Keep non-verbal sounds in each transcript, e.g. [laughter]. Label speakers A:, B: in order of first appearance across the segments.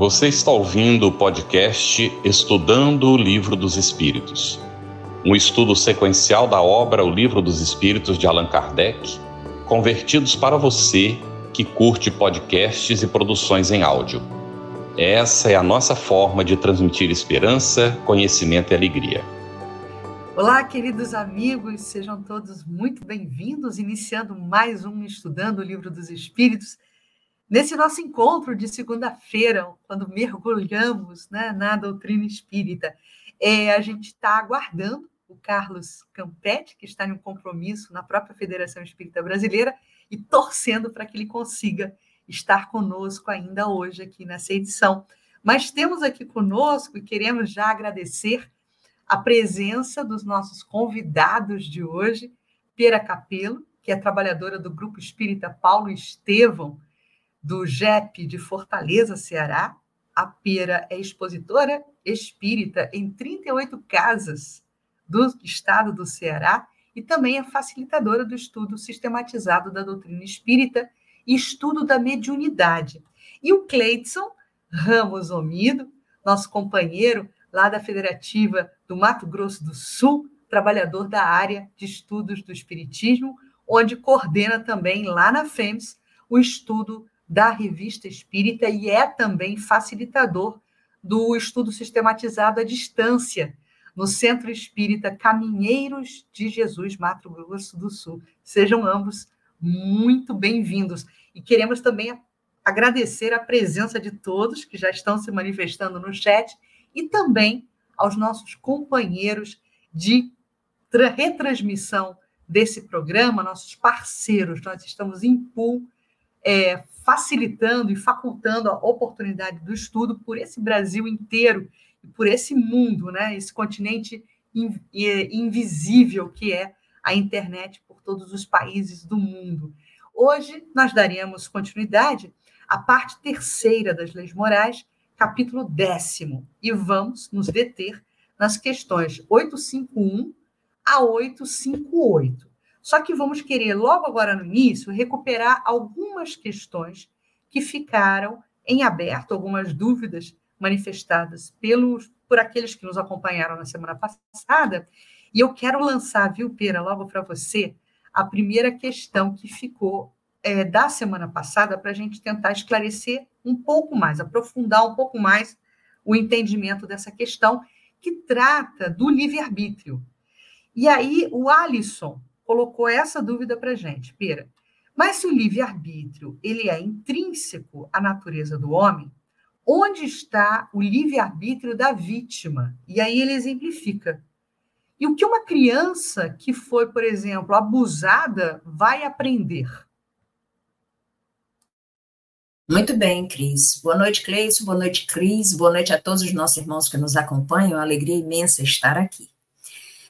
A: Você está ouvindo o podcast Estudando o Livro dos Espíritos, um estudo sequencial da obra O Livro dos Espíritos de Allan Kardec, convertidos para você que curte podcasts e produções em áudio. Essa é a nossa forma de transmitir esperança, conhecimento e alegria.
B: Olá, queridos amigos, sejam todos muito bem-vindos, iniciando mais um Estudando o Livro dos Espíritos. Nesse nosso encontro de segunda-feira, quando mergulhamos né, na doutrina espírita, é, a gente está aguardando o Carlos Campetti, que está em um compromisso na própria Federação Espírita Brasileira, e torcendo para que ele consiga estar conosco ainda hoje aqui nessa edição. Mas temos aqui conosco e queremos já agradecer a presença dos nossos convidados de hoje, Pera Capelo, que é trabalhadora do Grupo Espírita Paulo Estevão, do JEP de Fortaleza, Ceará. A Pera é expositora espírita em 38 casas do estado do Ceará e também é facilitadora do estudo sistematizado da doutrina espírita e estudo da mediunidade. E o Cleidson Ramos Omido, nosso companheiro lá da Federativa do Mato Grosso do Sul, trabalhador da área de estudos do Espiritismo, onde coordena também lá na FEMS o estudo da Revista Espírita e é também facilitador do estudo sistematizado à distância no Centro Espírita Caminheiros de Jesus, Mato Grosso do Sul. Sejam ambos muito bem-vindos. E queremos também agradecer a presença de todos que já estão se manifestando no chat e também aos nossos companheiros de retransmissão desse programa, nossos parceiros. Nós estamos em pool é, facilitando e facultando a oportunidade do estudo por esse Brasil inteiro e por esse mundo, né? esse continente invisível que é a internet por todos os países do mundo. Hoje nós daremos continuidade à parte terceira das leis morais, capítulo décimo, e vamos nos deter nas questões 851 a 858. Só que vamos querer, logo agora no início, recuperar algumas questões que ficaram em aberto, algumas dúvidas manifestadas pelos, por aqueles que nos acompanharam na semana passada. E eu quero lançar, viu, Pera, logo para você, a primeira questão que ficou é, da semana passada para a gente tentar esclarecer um pouco mais, aprofundar um pouco mais o entendimento dessa questão que trata do livre-arbítrio. E aí o Alisson colocou essa dúvida para a gente, Pera. Mas se o livre-arbítrio ele é intrínseco à natureza do homem, onde está o livre-arbítrio da vítima? E aí ele exemplifica. E o que uma criança que foi, por exemplo, abusada vai aprender?
C: Muito bem, Cris. Boa noite, Cleice. Boa noite, Cris. Boa noite a todos os nossos irmãos que nos acompanham. É uma alegria imensa estar aqui.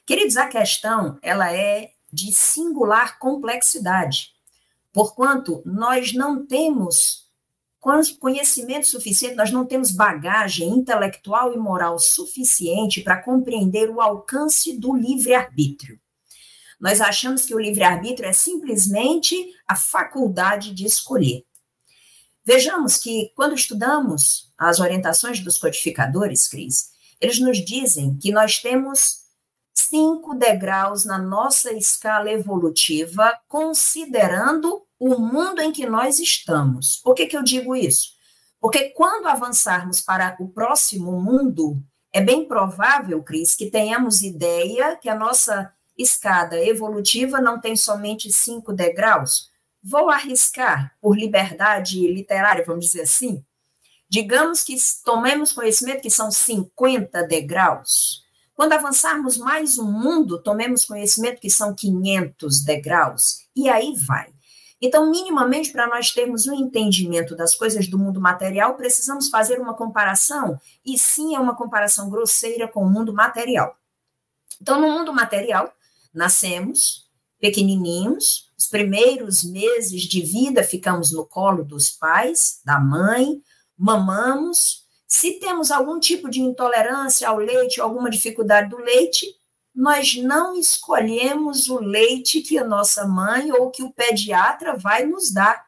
C: Queridos, a questão ela é de singular complexidade, porquanto nós não temos conhecimento suficiente, nós não temos bagagem intelectual e moral suficiente para compreender o alcance do livre-arbítrio. Nós achamos que o livre-arbítrio é simplesmente a faculdade de escolher. Vejamos que, quando estudamos as orientações dos codificadores, Cris, eles nos dizem que nós temos cinco degraus na nossa escala evolutiva, considerando o mundo em que nós estamos. Por que, que eu digo isso? Porque quando avançarmos para o próximo mundo, é bem provável, Cris, que tenhamos ideia que a nossa escada evolutiva não tem somente cinco degraus, Vou arriscar, por liberdade literária, vamos dizer assim, digamos que tomemos conhecimento que são 50 degraus. Quando avançarmos mais um mundo, tomemos conhecimento que são 500 degraus. E aí vai. Então, minimamente, para nós termos um entendimento das coisas do mundo material, precisamos fazer uma comparação, e sim é uma comparação grosseira com o mundo material. Então, no mundo material, nascemos pequenininhos, os primeiros meses de vida ficamos no colo dos pais, da mãe, mamamos. Se temos algum tipo de intolerância ao leite, alguma dificuldade do leite, nós não escolhemos o leite que a nossa mãe ou que o pediatra vai nos dar.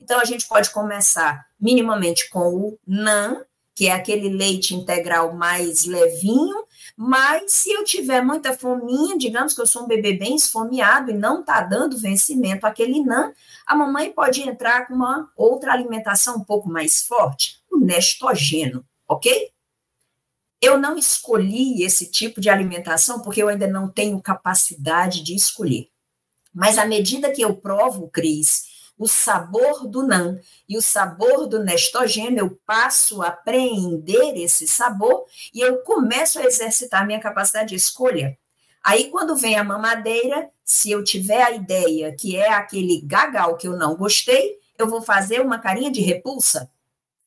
C: Então, a gente pode começar minimamente com o NAN, que é aquele leite integral mais levinho, mas se eu tiver muita fominha, digamos que eu sou um bebê bem esfomeado e não está dando vencimento àquele NAN, a mamãe pode entrar com uma outra alimentação um pouco mais forte, o nestogênio, ok? Eu não escolhi esse tipo de alimentação porque eu ainda não tenho capacidade de escolher. Mas à medida que eu provo, Cris, o sabor do NAN e o sabor do nestogênio, eu passo a apreender esse sabor e eu começo a exercitar minha capacidade de escolha. Aí, quando vem a mamadeira, se eu tiver a ideia que é aquele gagal que eu não gostei, eu vou fazer uma carinha de repulsa.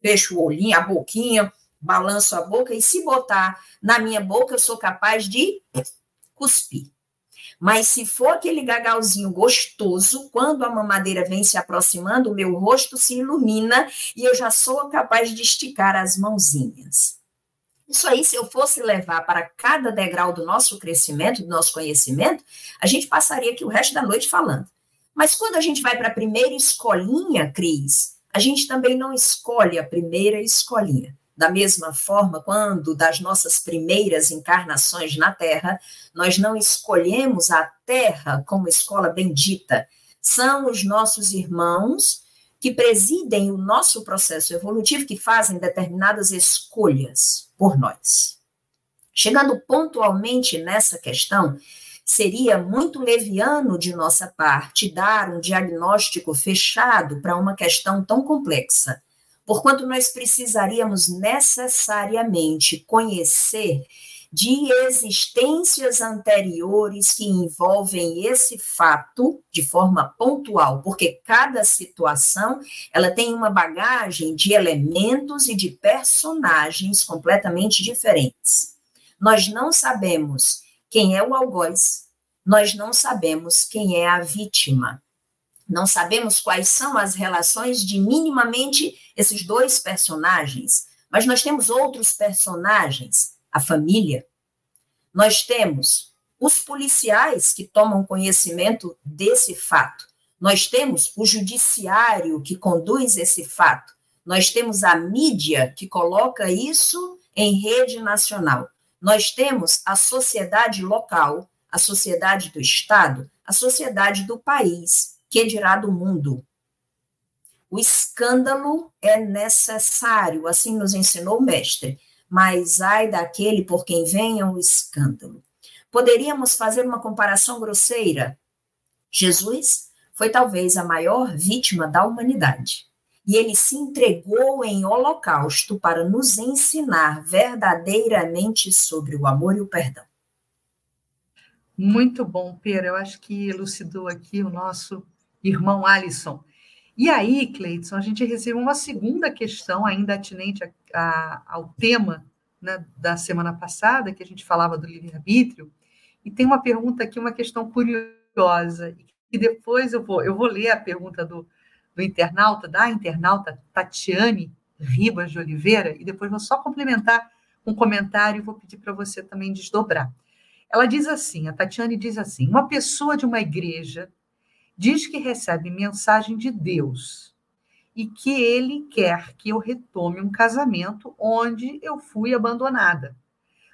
C: Fecho o olhinho, a boquinha, balanço a boca, e se botar na minha boca, eu sou capaz de cuspir. Mas se for aquele gagalzinho gostoso, quando a mamadeira vem se aproximando, o meu rosto se ilumina e eu já sou capaz de esticar as mãozinhas. Isso aí, se eu fosse levar para cada degrau do nosso crescimento, do nosso conhecimento, a gente passaria aqui o resto da noite falando. Mas quando a gente vai para a primeira escolinha, Cris, a gente também não escolhe a primeira escolinha. Da mesma forma, quando das nossas primeiras encarnações na Terra, nós não escolhemos a Terra como escola bendita, são os nossos irmãos que presidem o nosso processo evolutivo, que fazem determinadas escolhas por nós. Chegando pontualmente nessa questão, seria muito leviano de nossa parte dar um diagnóstico fechado para uma questão tão complexa porquanto nós precisaríamos necessariamente conhecer de existências anteriores que envolvem esse fato de forma pontual, porque cada situação ela tem uma bagagem de elementos e de personagens completamente diferentes. Nós não sabemos quem é o algoz, nós não sabemos quem é a vítima. Não sabemos quais são as relações de minimamente esses dois personagens, mas nós temos outros personagens, a família. Nós temos os policiais que tomam conhecimento desse fato. Nós temos o judiciário que conduz esse fato. Nós temos a mídia que coloca isso em rede nacional. Nós temos a sociedade local, a sociedade do Estado, a sociedade do país que dirá do mundo. O escândalo é necessário, assim nos ensinou o mestre, mas ai daquele por quem venha o escândalo. Poderíamos fazer uma comparação grosseira. Jesus foi talvez a maior vítima da humanidade. E ele se entregou em holocausto para nos ensinar verdadeiramente sobre o amor e o perdão.
B: Muito bom, Pera. Eu acho que elucidou aqui o nosso irmão Alisson. E aí, Cleiton, a gente recebeu uma segunda questão, ainda atinente a, a, ao tema né, da semana passada, que a gente falava do livre-arbítrio, e tem uma pergunta aqui, uma questão curiosa, e depois eu vou, eu vou ler a pergunta do, do internauta, da internauta Tatiane Ribas de Oliveira, e depois vou só complementar um comentário e vou pedir para você também desdobrar. Ela diz assim, a Tatiane diz assim, uma pessoa de uma igreja diz que recebe mensagem de Deus e que ele quer que eu retome um casamento onde eu fui abandonada.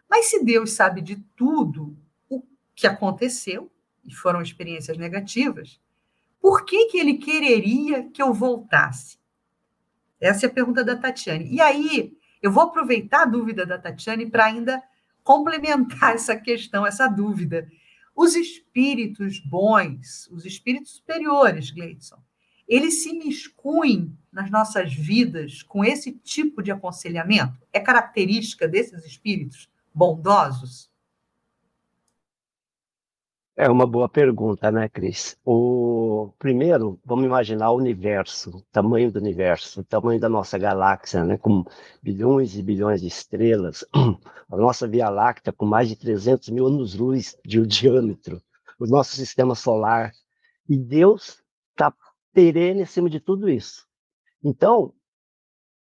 B: Mas se Deus sabe de tudo o que aconteceu, e foram experiências negativas, por que, que ele quereria que eu voltasse? Essa é a pergunta da Tatiane. E aí, eu vou aproveitar a dúvida da Tatiane para ainda complementar [laughs] essa questão, essa dúvida. Os espíritos bons, os espíritos superiores, Gleidson, eles se miscuem nas nossas vidas com esse tipo de aconselhamento? É característica desses espíritos bondosos?
D: É uma boa pergunta, né, Cris? O primeiro, vamos imaginar o universo, o tamanho do universo, o tamanho da nossa galáxia, né, com bilhões e bilhões de estrelas, [clears throat] a nossa Via Láctea com mais de 300 mil anos-luz de diâmetro, o nosso sistema solar, e Deus está perene acima de tudo isso. Então,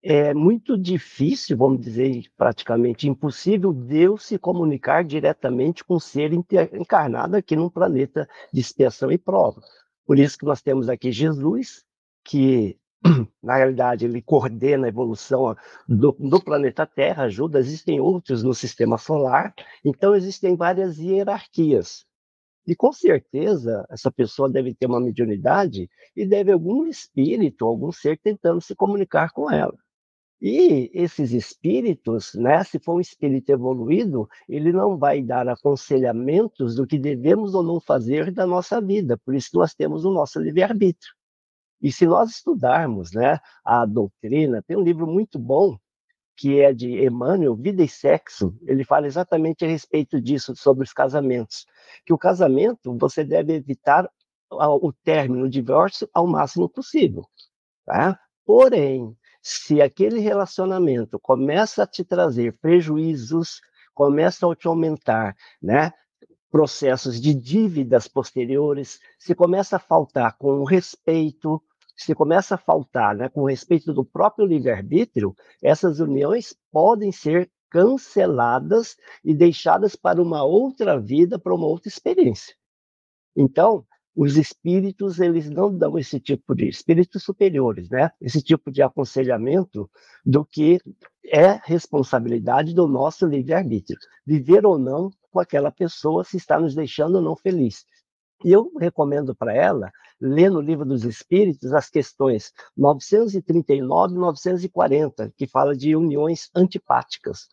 D: é muito difícil, vamos dizer, praticamente impossível, Deus se comunicar diretamente com um ser encarnado aqui num planeta de expiação e prova. Por isso que nós temos aqui Jesus, que [clears throat] na realidade, ele coordena a evolução do, do, planeta Terra, ajuda, existem outros no sistema solar, então existem várias hierarquias. E com certeza, essa pessoa deve ter uma mediunidade e deve algum espírito, algum ser tentando se comunicar com ela. E esses espíritos, né, se for um espírito evoluído, ele não vai dar aconselhamentos do que devemos ou não fazer da nossa vida. Por isso nós temos o nosso livre-arbítrio. E se nós estudarmos né, a doutrina, tem um livro muito bom que é de Emmanuel, Vida e Sexo. Ele fala exatamente a respeito disso, sobre os casamentos. Que o casamento, você deve evitar o término, o divórcio, ao máximo possível. Tá? Porém, se aquele relacionamento começa a te trazer prejuízos, começa a te aumentar, né? Processos de dívidas posteriores, se começa a faltar com o respeito, se começa a faltar né, com respeito do próprio livre-arbítrio, essas uniões podem ser canceladas e deixadas para uma outra vida, para uma outra experiência. Então, os espíritos eles não dão esse tipo de espíritos superiores, né? Esse tipo de aconselhamento do que é responsabilidade do nosso livre-arbítrio, viver ou não com aquela pessoa se está nos deixando ou não feliz. E eu recomendo para ela ler no livro dos Espíritos as questões 939 e 940, que fala de uniões antipáticas.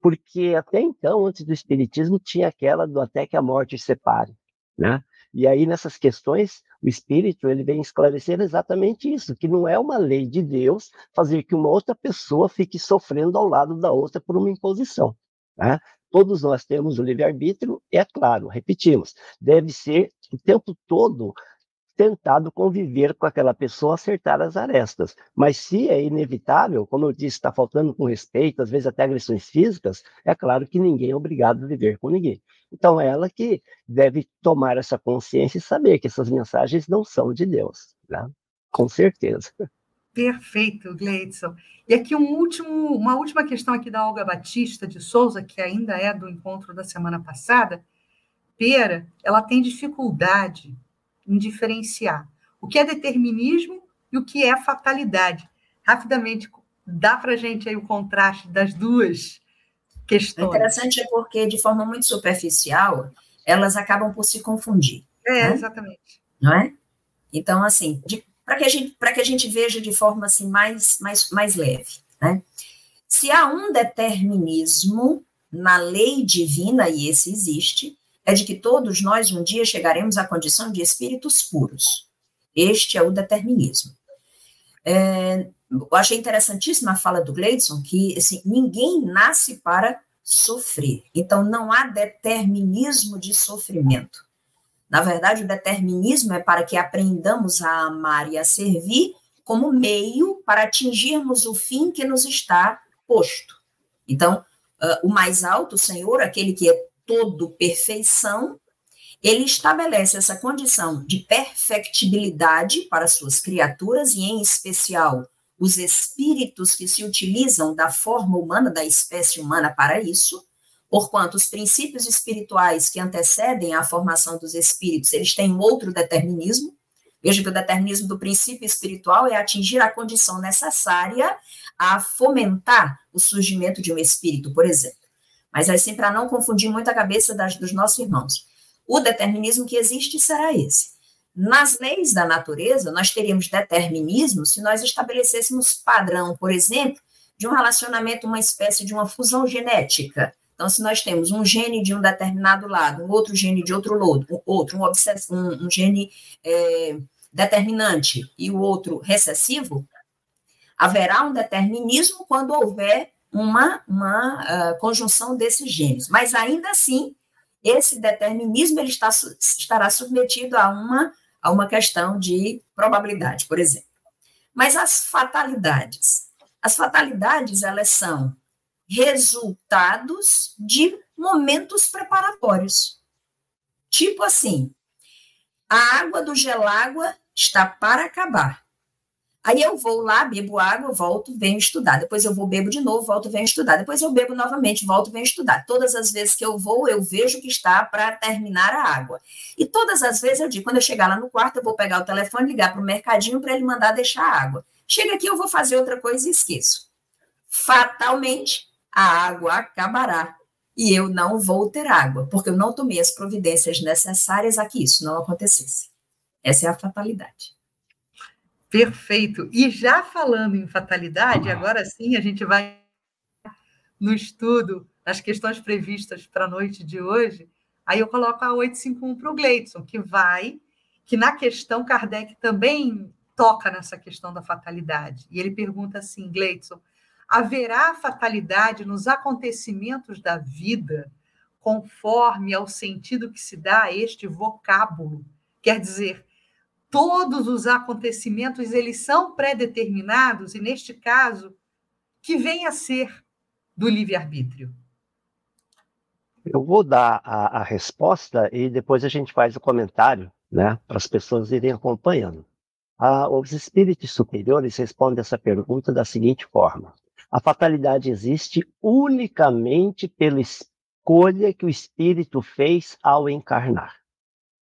D: Porque até então, antes do Espiritismo, tinha aquela do até que a morte separe. Né? E aí, nessas questões, o Espírito ele vem esclarecer exatamente isso, que não é uma lei de Deus fazer que uma outra pessoa fique sofrendo ao lado da outra por uma imposição. Né? Todos nós temos o livre-arbítrio, é claro, repetimos, deve ser o tempo todo tentado conviver com aquela pessoa, acertar as arestas. Mas se é inevitável, como eu disse, está faltando com respeito, às vezes até agressões físicas, é claro que ninguém é obrigado a viver com ninguém. Então, é ela que deve tomar essa consciência e saber que essas mensagens não são de Deus, né? com certeza.
B: Perfeito, Gleidson. E aqui um último, uma última questão aqui da Olga Batista de Souza, que ainda é do encontro da semana passada. Pera, ela tem dificuldade em diferenciar o que é determinismo e o que é fatalidade. Rapidamente, dá para a gente aí o contraste das duas questões.
C: O interessante é porque, de forma muito superficial, elas acabam por se confundir.
B: É, né? exatamente.
C: Não é? Então, assim, para que, a gente, que a gente veja de forma assim, mais, mais, mais leve. Né? Se há um determinismo na lei divina, e esse existe, é de que todos nós um dia chegaremos à condição de espíritos puros. Este é o determinismo. É, eu achei interessantíssima a fala do Gleidson, que assim, ninguém nasce para sofrer. Então, não há determinismo de sofrimento. Na verdade, o determinismo é para que aprendamos a amar e a servir como meio para atingirmos o fim que nos está posto. Então, uh, o mais alto, Senhor, aquele que é todo perfeição, ele estabelece essa condição de perfectibilidade para suas criaturas e, em especial, os espíritos que se utilizam da forma humana, da espécie humana para isso, porquanto os princípios espirituais que antecedem a formação dos espíritos, eles têm outro determinismo. Veja que o determinismo do princípio espiritual é atingir a condição necessária a fomentar o surgimento de um espírito, por exemplo. Mas assim, para não confundir muito a cabeça das, dos nossos irmãos, o determinismo que existe será esse. Nas leis da natureza, nós teríamos determinismo se nós estabelecêssemos padrão, por exemplo, de um relacionamento, uma espécie de uma fusão genética. Então, se nós temos um gene de um determinado lado, um outro gene de outro lado, outro, um, um, um gene é, determinante e o outro recessivo, haverá um determinismo quando houver uma, uma uh, conjunção desses genes. Mas ainda assim, esse determinismo ele está, estará submetido a uma a uma questão de probabilidade, por exemplo. Mas as fatalidades, as fatalidades elas são resultados de momentos preparatórios. Tipo assim, a água do gelágua está para acabar. Aí eu vou lá, bebo água, volto, venho estudar. Depois eu vou, bebo de novo, volto, venho estudar. Depois eu bebo novamente, volto, venho estudar. Todas as vezes que eu vou, eu vejo que está para terminar a água. E todas as vezes eu digo, quando eu chegar lá no quarto, eu vou pegar o telefone, ligar para o mercadinho para ele mandar deixar a água. Chega aqui, eu vou fazer outra coisa e esqueço. Fatalmente, a água acabará e eu não vou ter água, porque eu não tomei as providências necessárias a que isso não acontecesse. Essa é a fatalidade.
B: Perfeito. E já falando em fatalidade, agora sim a gente vai no estudo, nas questões previstas para a noite de hoje. Aí eu coloco a 851 para o Gleidson, que vai, que na questão Kardec também toca nessa questão da fatalidade. E ele pergunta assim, Gleidson, haverá fatalidade nos acontecimentos da vida conforme ao sentido que se dá a este vocábulo? Quer dizer, todos os acontecimentos eles são pré-determinados e neste caso que vem a ser do livre-arbítrio.
D: Eu vou dar a, a, resposta e depois a gente faz o comentário, né, para as pessoas irem acompanhando. Ah, os espíritos superiores respondem essa pergunta da seguinte forma: a fatalidade existe unicamente pela escolha que o espírito fez ao encarnar.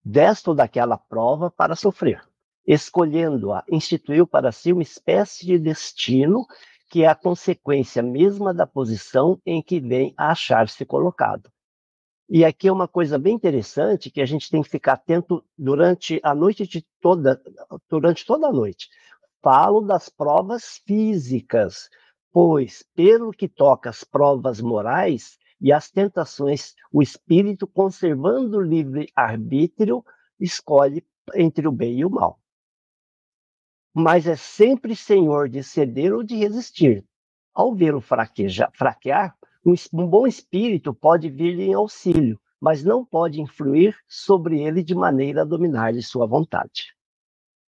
D: Desta ou daquela prova para sofrer. Escolhendo-a, instituiu para si uma espécie de destino que é a consequência mesma da posição em que vem a achar-se colocado. E aqui é uma coisa bem interessante que a gente tem que ficar atento durante a noite de toda, durante toda a noite. Falo das provas físicas, pois, pelo que toca às provas morais e às tentações, o espírito, conservando o livre-arbítrio, escolhe entre o bem e o mal. Mas é sempre senhor de ceder ou de resistir. Ao vê-lo fraquear, um bom espírito pode vir em auxílio, mas não pode influir sobre ele de maneira a dominar de sua vontade.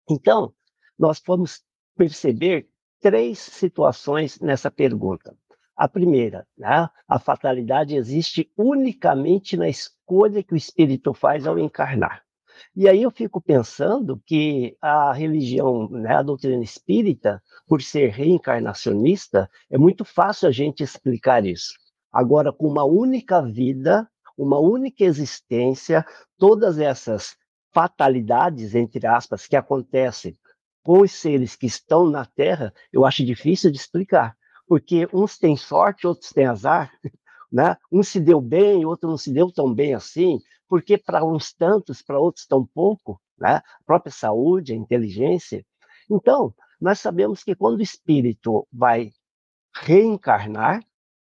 D: Então, nós vamos perceber três situações nessa pergunta. A primeira, né? a fatalidade existe unicamente na escolha que o espírito faz ao encarnar. E aí eu fico pensando que a religião, né, a doutrina espírita, por ser reencarnacionista, é muito fácil a gente explicar isso. Agora, com uma única vida, uma única existência, todas essas fatalidades, entre aspas, que acontecem com os seres que estão na Terra, eu acho difícil de explicar, porque uns têm sorte, outros têm azar, [laughs] né? Um se deu bem, outro não se deu tão bem assim, porque para uns tantos, para outros tão pouco, né? A própria saúde, a inteligência. Então, nós sabemos que quando o espírito vai reencarnar,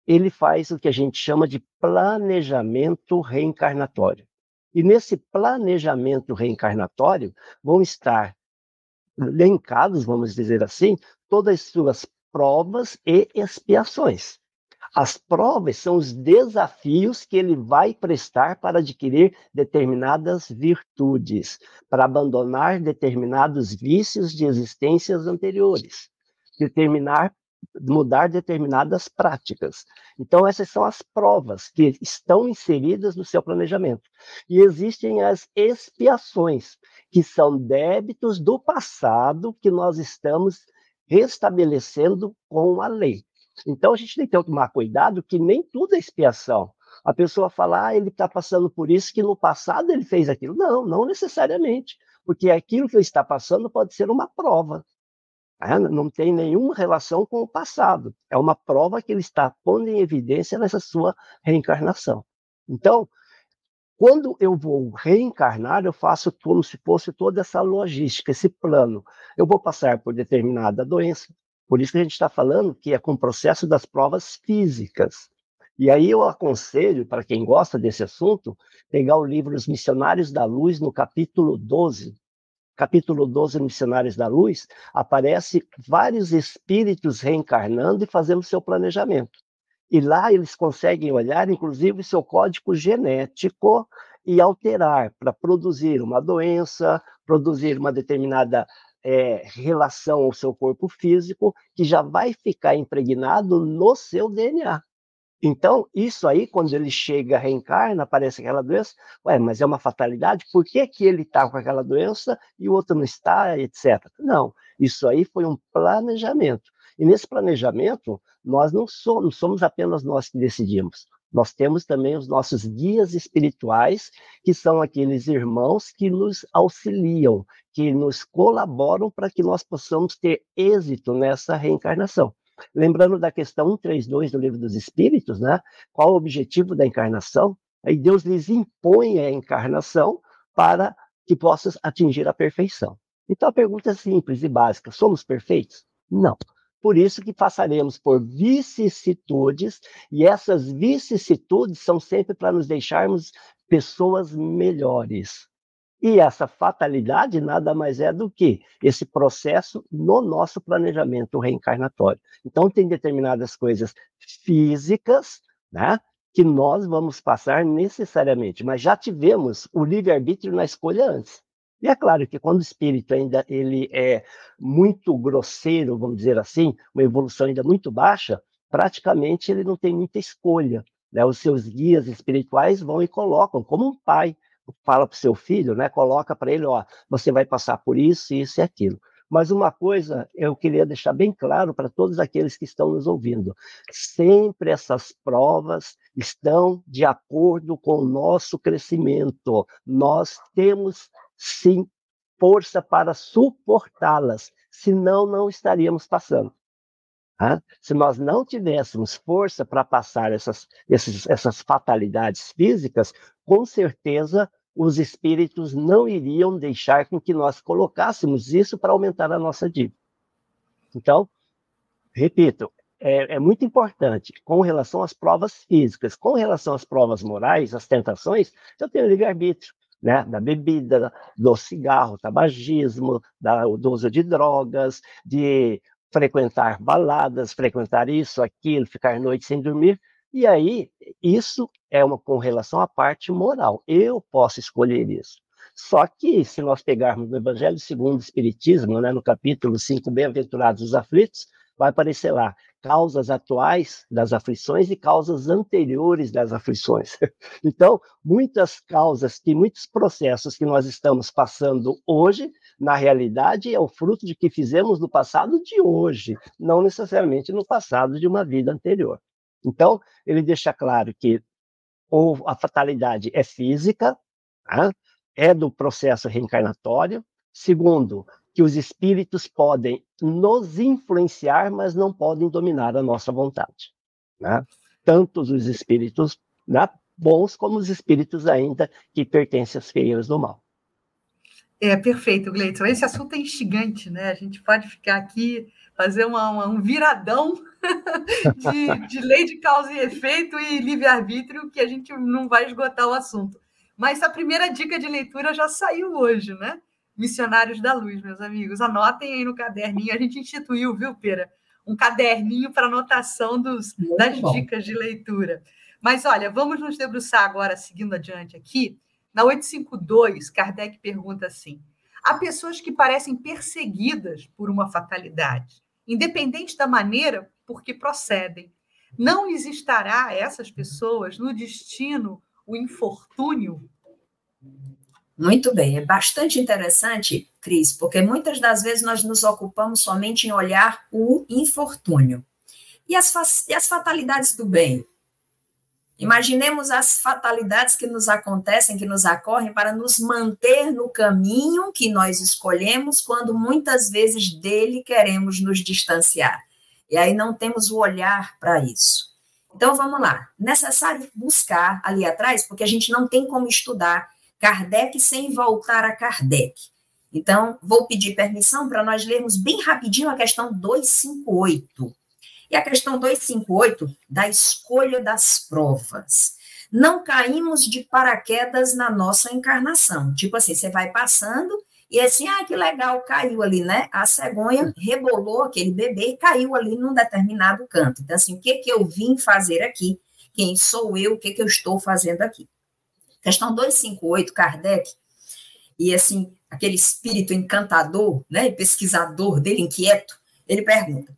D: ele faz o que a gente chama de planejamento reencarnatório. E nesse planejamento reencarnatório vão estar elencados, vamos dizer assim, todas as suas provas e expiações. As provas são os desafios que ele vai prestar para adquirir determinadas virtudes, para abandonar determinados vícios de existências anteriores, determinar mudar determinadas práticas. Então essas são as provas que estão inseridas no seu planejamento. E existem as expiações, que são débitos do passado que nós estamos restabelecendo com a lei. Então a gente tem que tomar cuidado que nem tudo é expiação. A pessoa fala, ah, ele está passando por isso que no passado ele fez aquilo. Não, não necessariamente, porque aquilo que ele está passando pode ser uma prova. Né? Não tem nenhuma relação com o passado. É uma prova que ele está pondo em evidência nessa sua reencarnação. Então, quando eu vou reencarnar, eu faço como se fosse toda essa logística, esse plano. Eu vou passar por determinada doença, por isso que a gente está falando que é com o processo das provas físicas. E aí eu aconselho, para quem gosta desse assunto, pegar o livro Os Missionários da Luz, no capítulo 12. Capítulo 12, Missionários da Luz, aparece vários espíritos reencarnando e fazendo seu planejamento. E lá eles conseguem olhar, inclusive, seu código genético e alterar para produzir uma doença, produzir uma determinada é, relação ao seu corpo físico, que já vai ficar impregnado no seu DNA. Então, isso aí, quando ele chega, reencarna, aparece aquela doença, ué, mas é uma fatalidade? Por que, que ele está com aquela doença e o outro não está, etc. Não, isso aí foi um planejamento. E nesse planejamento, nós não somos, somos apenas nós que decidimos. Nós temos também os nossos guias espirituais, que são aqueles irmãos que nos auxiliam, que nos colaboram para que nós possamos ter êxito nessa reencarnação. Lembrando da questão 132 do Livro dos Espíritos, né? Qual o objetivo da encarnação? Aí Deus lhes impõe a encarnação para que possas atingir a perfeição. Então a pergunta é simples e básica: somos perfeitos? Não. Por isso que passaremos por vicissitudes, e essas vicissitudes são sempre para nos deixarmos pessoas melhores. E essa fatalidade nada mais é do que esse processo no nosso planejamento reencarnatório. Então, tem determinadas coisas físicas, né, que nós vamos passar necessariamente, mas já tivemos o livre-arbítrio na escolha antes. E é claro que quando o espírito ainda ele é muito grosseiro, vamos dizer assim, uma evolução ainda muito baixa, praticamente ele não tem muita escolha. Né? Os seus guias espirituais vão e colocam, como um pai fala para o seu filho, né? coloca para ele, ó, você vai passar por isso, isso e aquilo. Mas uma coisa eu queria deixar bem claro para todos aqueles que estão nos ouvindo: sempre essas provas estão de acordo com o nosso crescimento. Nós temos sim força para suportá-las, senão não estaríamos passando. Se nós não tivéssemos força para passar essas, esses, essas fatalidades físicas, com certeza os espíritos não iriam deixar com que nós colocássemos isso para aumentar a nossa dívida. Então, repito, é, é, muito importante com relação às provas físicas, com relação às provas morais, às tentações, eu tenho livre-arbítrio né, da bebida, do cigarro, tabagismo, da, do uso de drogas, de frequentar baladas, frequentar isso, aquilo, ficar noite sem dormir. E aí, isso é uma com relação à parte moral. Eu posso escolher isso. Só que, se nós pegarmos no Evangelho segundo o Espiritismo, né, no capítulo 5, Bem-aventurados os aflitos, vai aparecer lá causas atuais das aflições e causas anteriores das aflições. [laughs] Então, muitas causas e muitos processos que nós estamos passando hoje, na realidade, é o fruto de que fizemos no passado de hoje, não necessariamente no passado de uma vida anterior. Então, ele deixa claro que ou a fatalidade é física, tá? é do processo reencarnatório. Segundo, que os espíritos podem nos influenciar, mas não podem dominar a nossa vontade. Né? Tanto os espíritos né, bons como os espíritos ainda que pertencem às feiras do mal.
B: É perfeito, Gleison. Esse assunto é instigante, né? A gente pode ficar aqui, fazer uma, uma, um viradão [laughs] de, de lei de causa e efeito e livre-arbítrio, que a gente não vai esgotar o assunto. Mas a primeira dica de leitura já saiu hoje, né? Missionários da Luz, meus amigos. Anotem aí no caderninho. A gente instituiu, viu, Pera? Um caderninho para anotação dos, das bom. dicas de leitura. Mas olha, vamos nos debruçar agora, seguindo adiante aqui. Na 852, Kardec pergunta assim: há pessoas que parecem perseguidas por uma fatalidade, independente da maneira por que procedem. Não existará a essas pessoas no destino o infortúnio?
C: Muito bem, é bastante interessante, Cris, porque muitas das vezes nós nos ocupamos somente em olhar o infortúnio. E as, e as fatalidades do bem? Imaginemos as fatalidades que nos acontecem, que nos ocorrem para nos manter no caminho que nós escolhemos, quando muitas vezes dele queremos nos distanciar. E aí não temos o olhar para isso. Então vamos lá. Necessário buscar ali atrás, porque a gente não tem como estudar Kardec sem voltar a Kardec. Então, vou pedir permissão para nós lermos bem rapidinho a questão 258. E a questão 258 da escolha das provas. Não caímos de paraquedas na nossa encarnação. Tipo assim, você vai passando e assim, ah, que legal, caiu ali, né? A cegonha rebolou aquele bebê e caiu ali num determinado canto. Então, assim, o que, que eu vim fazer aqui? Quem sou eu? O que, que eu estou fazendo aqui? Questão 258, Kardec, e assim, aquele espírito encantador, né, pesquisador dele, inquieto, ele pergunta: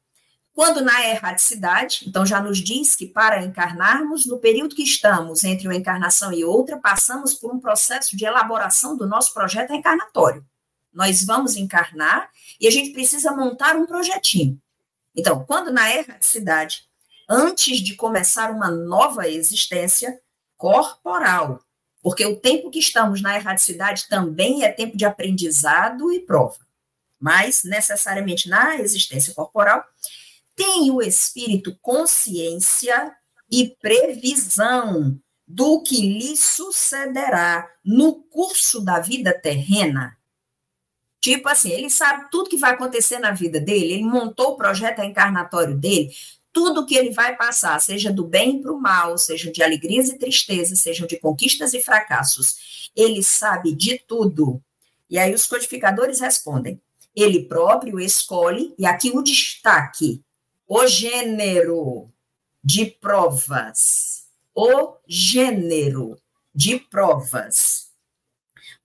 C: quando na erraticidade, então já nos diz que para encarnarmos, no período que estamos entre uma encarnação e outra, passamos por um processo de elaboração do nosso projeto encarnatório. Nós vamos encarnar e a gente precisa montar um projetinho. Então, quando na erraticidade antes de começar uma nova existência corporal. Porque o tempo que estamos na erradicidade também é tempo de aprendizado e prova. Mas, necessariamente, na existência corporal, tem o espírito consciência e previsão do que lhe sucederá no curso da vida terrena. Tipo assim, ele sabe tudo que vai acontecer na vida dele, ele montou o projeto encarnatório dele, tudo que ele vai passar, seja do bem para o mal, seja de alegrias e tristezas, sejam de conquistas e fracassos, ele sabe de tudo. E aí os codificadores respondem: ele próprio escolhe, e aqui o destaque, o gênero de provas. O gênero de provas.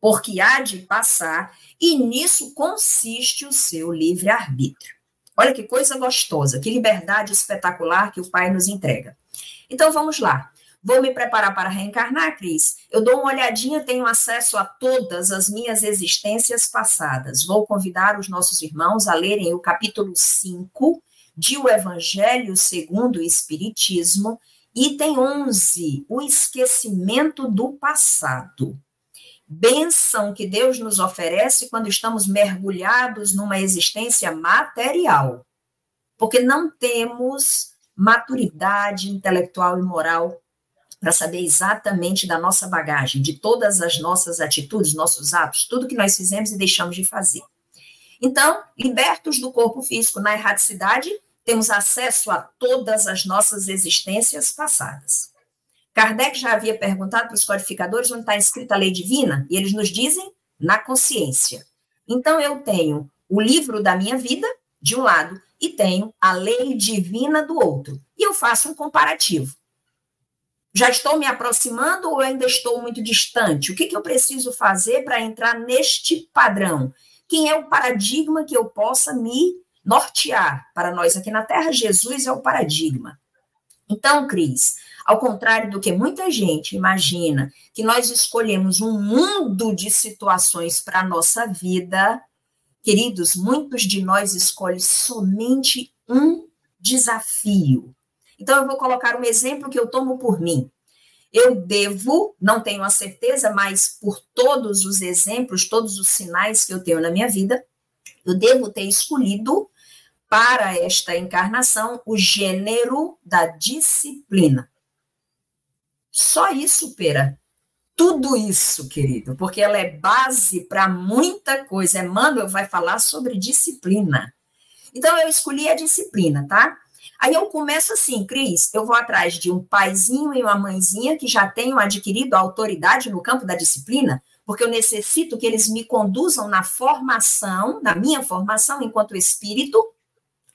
C: Porque há de passar, e nisso consiste o seu livre-arbítrio. Olha que coisa gostosa, que liberdade espetacular que o Pai nos entrega. Então vamos lá. Vou me preparar para reencarnar, Cris? Eu dou uma olhadinha, tenho acesso a todas as minhas existências passadas. Vou convidar os nossos irmãos a lerem o capítulo 5 de O Evangelho segundo o Espiritismo, item 11, o esquecimento do passado. Benção que Deus nos oferece quando estamos mergulhados numa existência material, porque não temos maturidade intelectual e moral para saber exatamente da nossa bagagem, de todas as nossas atitudes, nossos atos, tudo que nós fizemos e deixamos de fazer. Então, libertos do corpo físico na erradicidade, temos acesso a todas as nossas existências passadas. Kardec já havia perguntado para os codificadores onde está escrita a lei divina, e eles nos dizem na consciência. Então, eu tenho o livro da minha vida, de um lado, e tenho a lei divina do outro. E eu faço um comparativo. Já estou me aproximando ou ainda estou muito distante? O que, que eu preciso fazer para entrar neste padrão? Quem é o paradigma que eu possa me nortear para nós aqui na Terra? Jesus é o paradigma. Então, Cris, ao contrário do que muita gente imagina, que nós escolhemos um mundo de situações para a nossa vida, queridos, muitos de nós escolhem somente um desafio. Então, eu vou colocar um exemplo que eu tomo por mim. Eu devo, não tenho a certeza, mas por todos os exemplos, todos os sinais que eu tenho na minha vida, eu devo ter escolhido para esta encarnação o gênero da disciplina. Só isso, Pera. Tudo isso, querido, porque ela é base para muita coisa. Emmanuel vai falar sobre disciplina. Então, eu escolhi a disciplina, tá? Aí eu começo assim, Cris, eu vou atrás de um paizinho e uma mãezinha que já tenham adquirido autoridade no campo da disciplina, porque eu necessito que eles me conduzam na formação, na minha formação enquanto espírito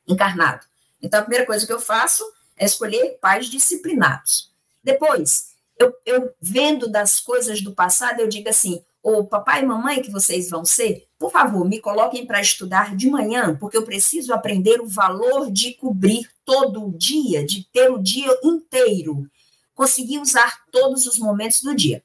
C: encarnado. Então, a primeira coisa que eu faço é escolher pais disciplinados. Depois, eu, eu vendo das coisas do passado, eu digo assim: o papai e mamãe que vocês vão ser, por favor, me coloquem para estudar de manhã, porque eu preciso aprender o valor de cobrir todo o dia, de ter o dia inteiro, conseguir usar todos os momentos do dia.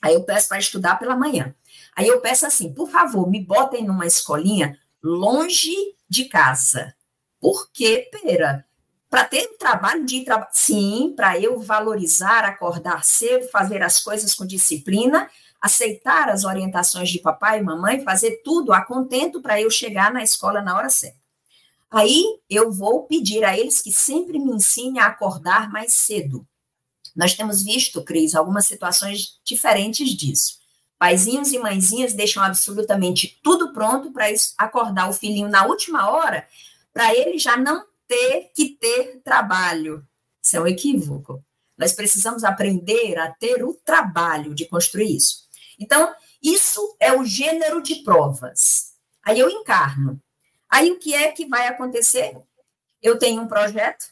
C: Aí eu peço para estudar pela manhã. Aí eu peço assim, por favor, me botem numa escolinha longe de casa. Por quê, Pera? Para ter um trabalho de trabalho. Sim, para eu valorizar, acordar cedo, fazer as coisas com disciplina, aceitar as orientações de papai e mamãe, fazer tudo a contento para eu chegar na escola na hora certa. Aí eu vou pedir a eles que sempre me ensinem a acordar mais cedo. Nós temos visto, Cris, algumas situações diferentes disso. Paizinhos e mãezinhas deixam absolutamente tudo pronto para acordar o filhinho na última hora, para ele já não ter que ter trabalho. Isso é um equívoco. Nós precisamos aprender a ter o trabalho de construir isso. Então, isso é o gênero de provas. Aí eu encarno. Aí o que é que vai acontecer? Eu tenho um projeto,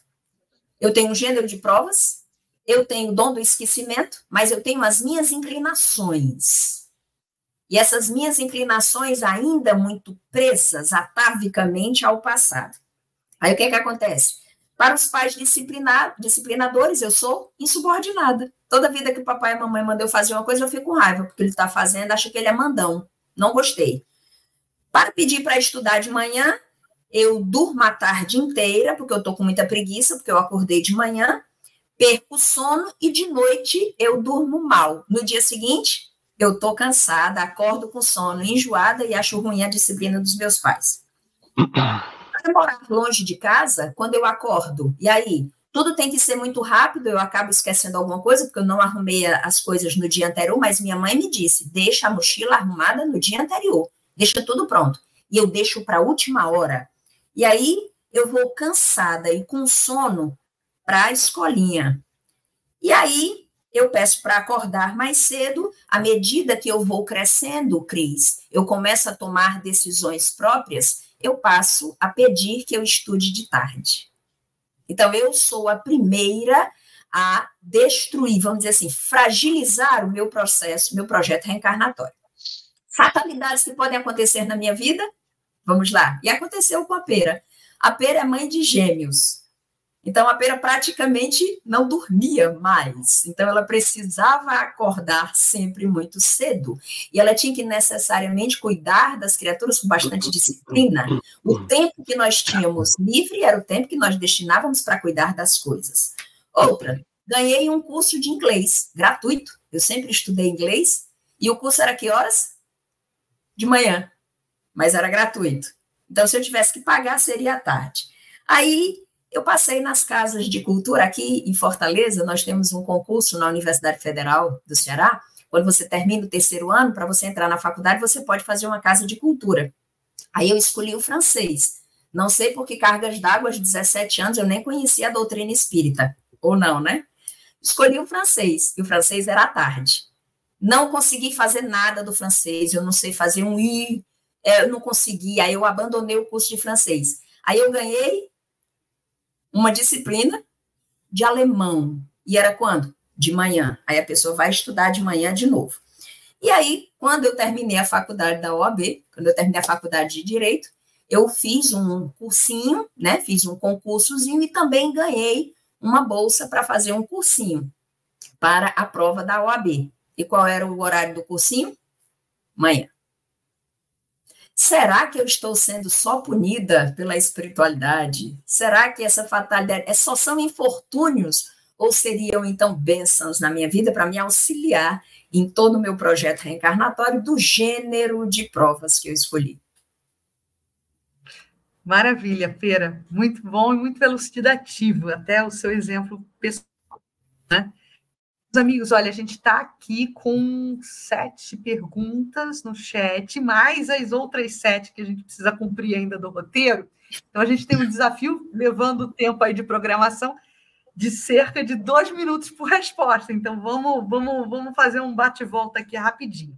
C: eu tenho um gênero de provas, eu tenho o dom do esquecimento, mas eu tenho as minhas inclinações. E essas minhas inclinações ainda muito presas atavicamente ao passado. Aí o que, é que acontece? Para os pais disciplinadores, eu sou insubordinada. Toda vida que o papai e a mamãe mandam eu fazer uma coisa, eu fico com raiva, porque ele está fazendo, acho que ele é mandão. Não gostei. Para pedir para estudar de manhã, eu durmo a tarde inteira, porque eu estou com muita preguiça, porque eu acordei de manhã, perco o sono e de noite eu durmo mal. No dia seguinte, eu estou cansada, acordo com sono, enjoada e acho ruim a disciplina dos meus pais. [coughs] Para morar longe de casa, quando eu acordo, e aí tudo tem que ser muito rápido, eu acabo esquecendo alguma coisa, porque eu não arrumei as coisas no dia anterior, mas minha mãe me disse: deixa a mochila arrumada no dia anterior, deixa tudo pronto. E eu deixo para a última hora. E aí eu vou cansada e com sono para a escolinha. E aí eu peço para acordar mais cedo, à medida que eu vou crescendo, Cris, eu começo a tomar decisões próprias, eu passo a pedir que eu estude de tarde. Então, eu sou a primeira a destruir, vamos dizer assim, fragilizar o meu processo, meu projeto reencarnatório. Fatalidades que podem acontecer na minha vida? Vamos lá. E aconteceu com a pera. A pera é mãe de gêmeos. Então a pera praticamente não dormia mais. Então ela precisava acordar sempre muito cedo. E ela tinha que necessariamente cuidar das criaturas com bastante disciplina. O tempo que nós tínhamos livre era o tempo que nós destinávamos para cuidar das coisas. Outra, ganhei um curso de inglês gratuito. Eu sempre estudei inglês e o curso era que horas? De manhã, mas era gratuito. Então se eu tivesse que pagar seria à tarde. Aí eu passei nas casas de cultura aqui em Fortaleza, nós temos um concurso na Universidade Federal do Ceará. Quando você termina o terceiro ano, para você entrar na faculdade, você pode fazer uma casa de cultura. Aí eu escolhi o francês. Não sei por que cargas d'água, aos 17 anos, eu nem conhecia a doutrina espírita. Ou não, né? Escolhi o francês, e o francês era à tarde. Não consegui fazer nada do francês, eu não sei fazer um i, é, eu não consegui, aí eu abandonei o curso de francês. Aí eu ganhei uma disciplina de alemão. E era quando? De manhã. Aí a pessoa vai estudar de manhã de novo. E aí, quando eu terminei a faculdade da OAB, quando eu terminei a faculdade de Direito, eu fiz um cursinho, né? Fiz um concursozinho e também ganhei uma bolsa para fazer um cursinho para a prova da OAB. E qual era o horário do cursinho? Manhã. Será que eu estou sendo só punida pela espiritualidade? Será que essa fatalidade é só são infortúnios ou seriam então bênçãos na minha vida para me auxiliar em todo o meu projeto reencarnatório do gênero de provas que eu escolhi?
B: Maravilha, Pera. Muito bom e muito elucidativo, até o seu exemplo pessoal. Né? Amigos, olha, a gente está aqui com sete perguntas no chat, mais as outras sete que a gente precisa cumprir ainda do roteiro. Então, a gente tem um desafio, levando o tempo aí de programação, de cerca de dois minutos por resposta. Então, vamos, vamos, vamos fazer um bate-volta aqui rapidinho.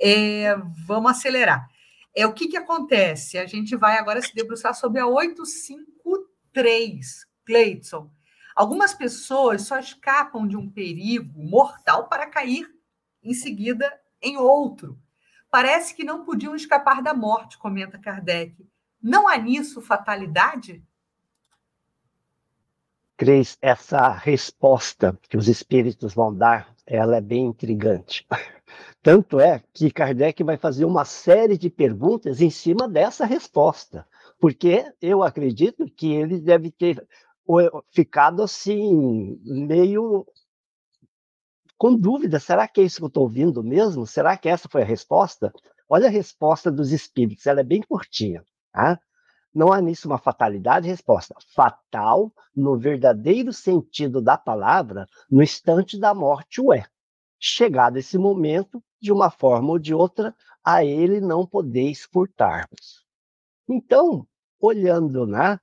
B: É, vamos acelerar. É, o que, que acontece? A gente vai agora se debruçar sobre a 853, Cleiton. Algumas pessoas só escapam de um perigo mortal para cair em seguida em outro. Parece que não podiam escapar da morte, comenta Kardec. Não há nisso fatalidade?
D: Cris, essa resposta que os espíritos vão dar, ela é bem intrigante. [laughs] Tanto é que Kardec vai fazer uma série de perguntas em cima dessa resposta, porque eu acredito que ele deve ter ficado assim, meio com dúvida: será que é isso que eu estou ouvindo mesmo? Será que essa foi a resposta? Olha a resposta dos espíritos, ela é bem curtinha. Tá? Não há nisso uma fatalidade? Resposta: fatal, no verdadeiro sentido da palavra, no instante da morte o é. Chegado esse momento, de uma forma ou de outra, a ele não podeis furtar-vos. Então, olhando, né,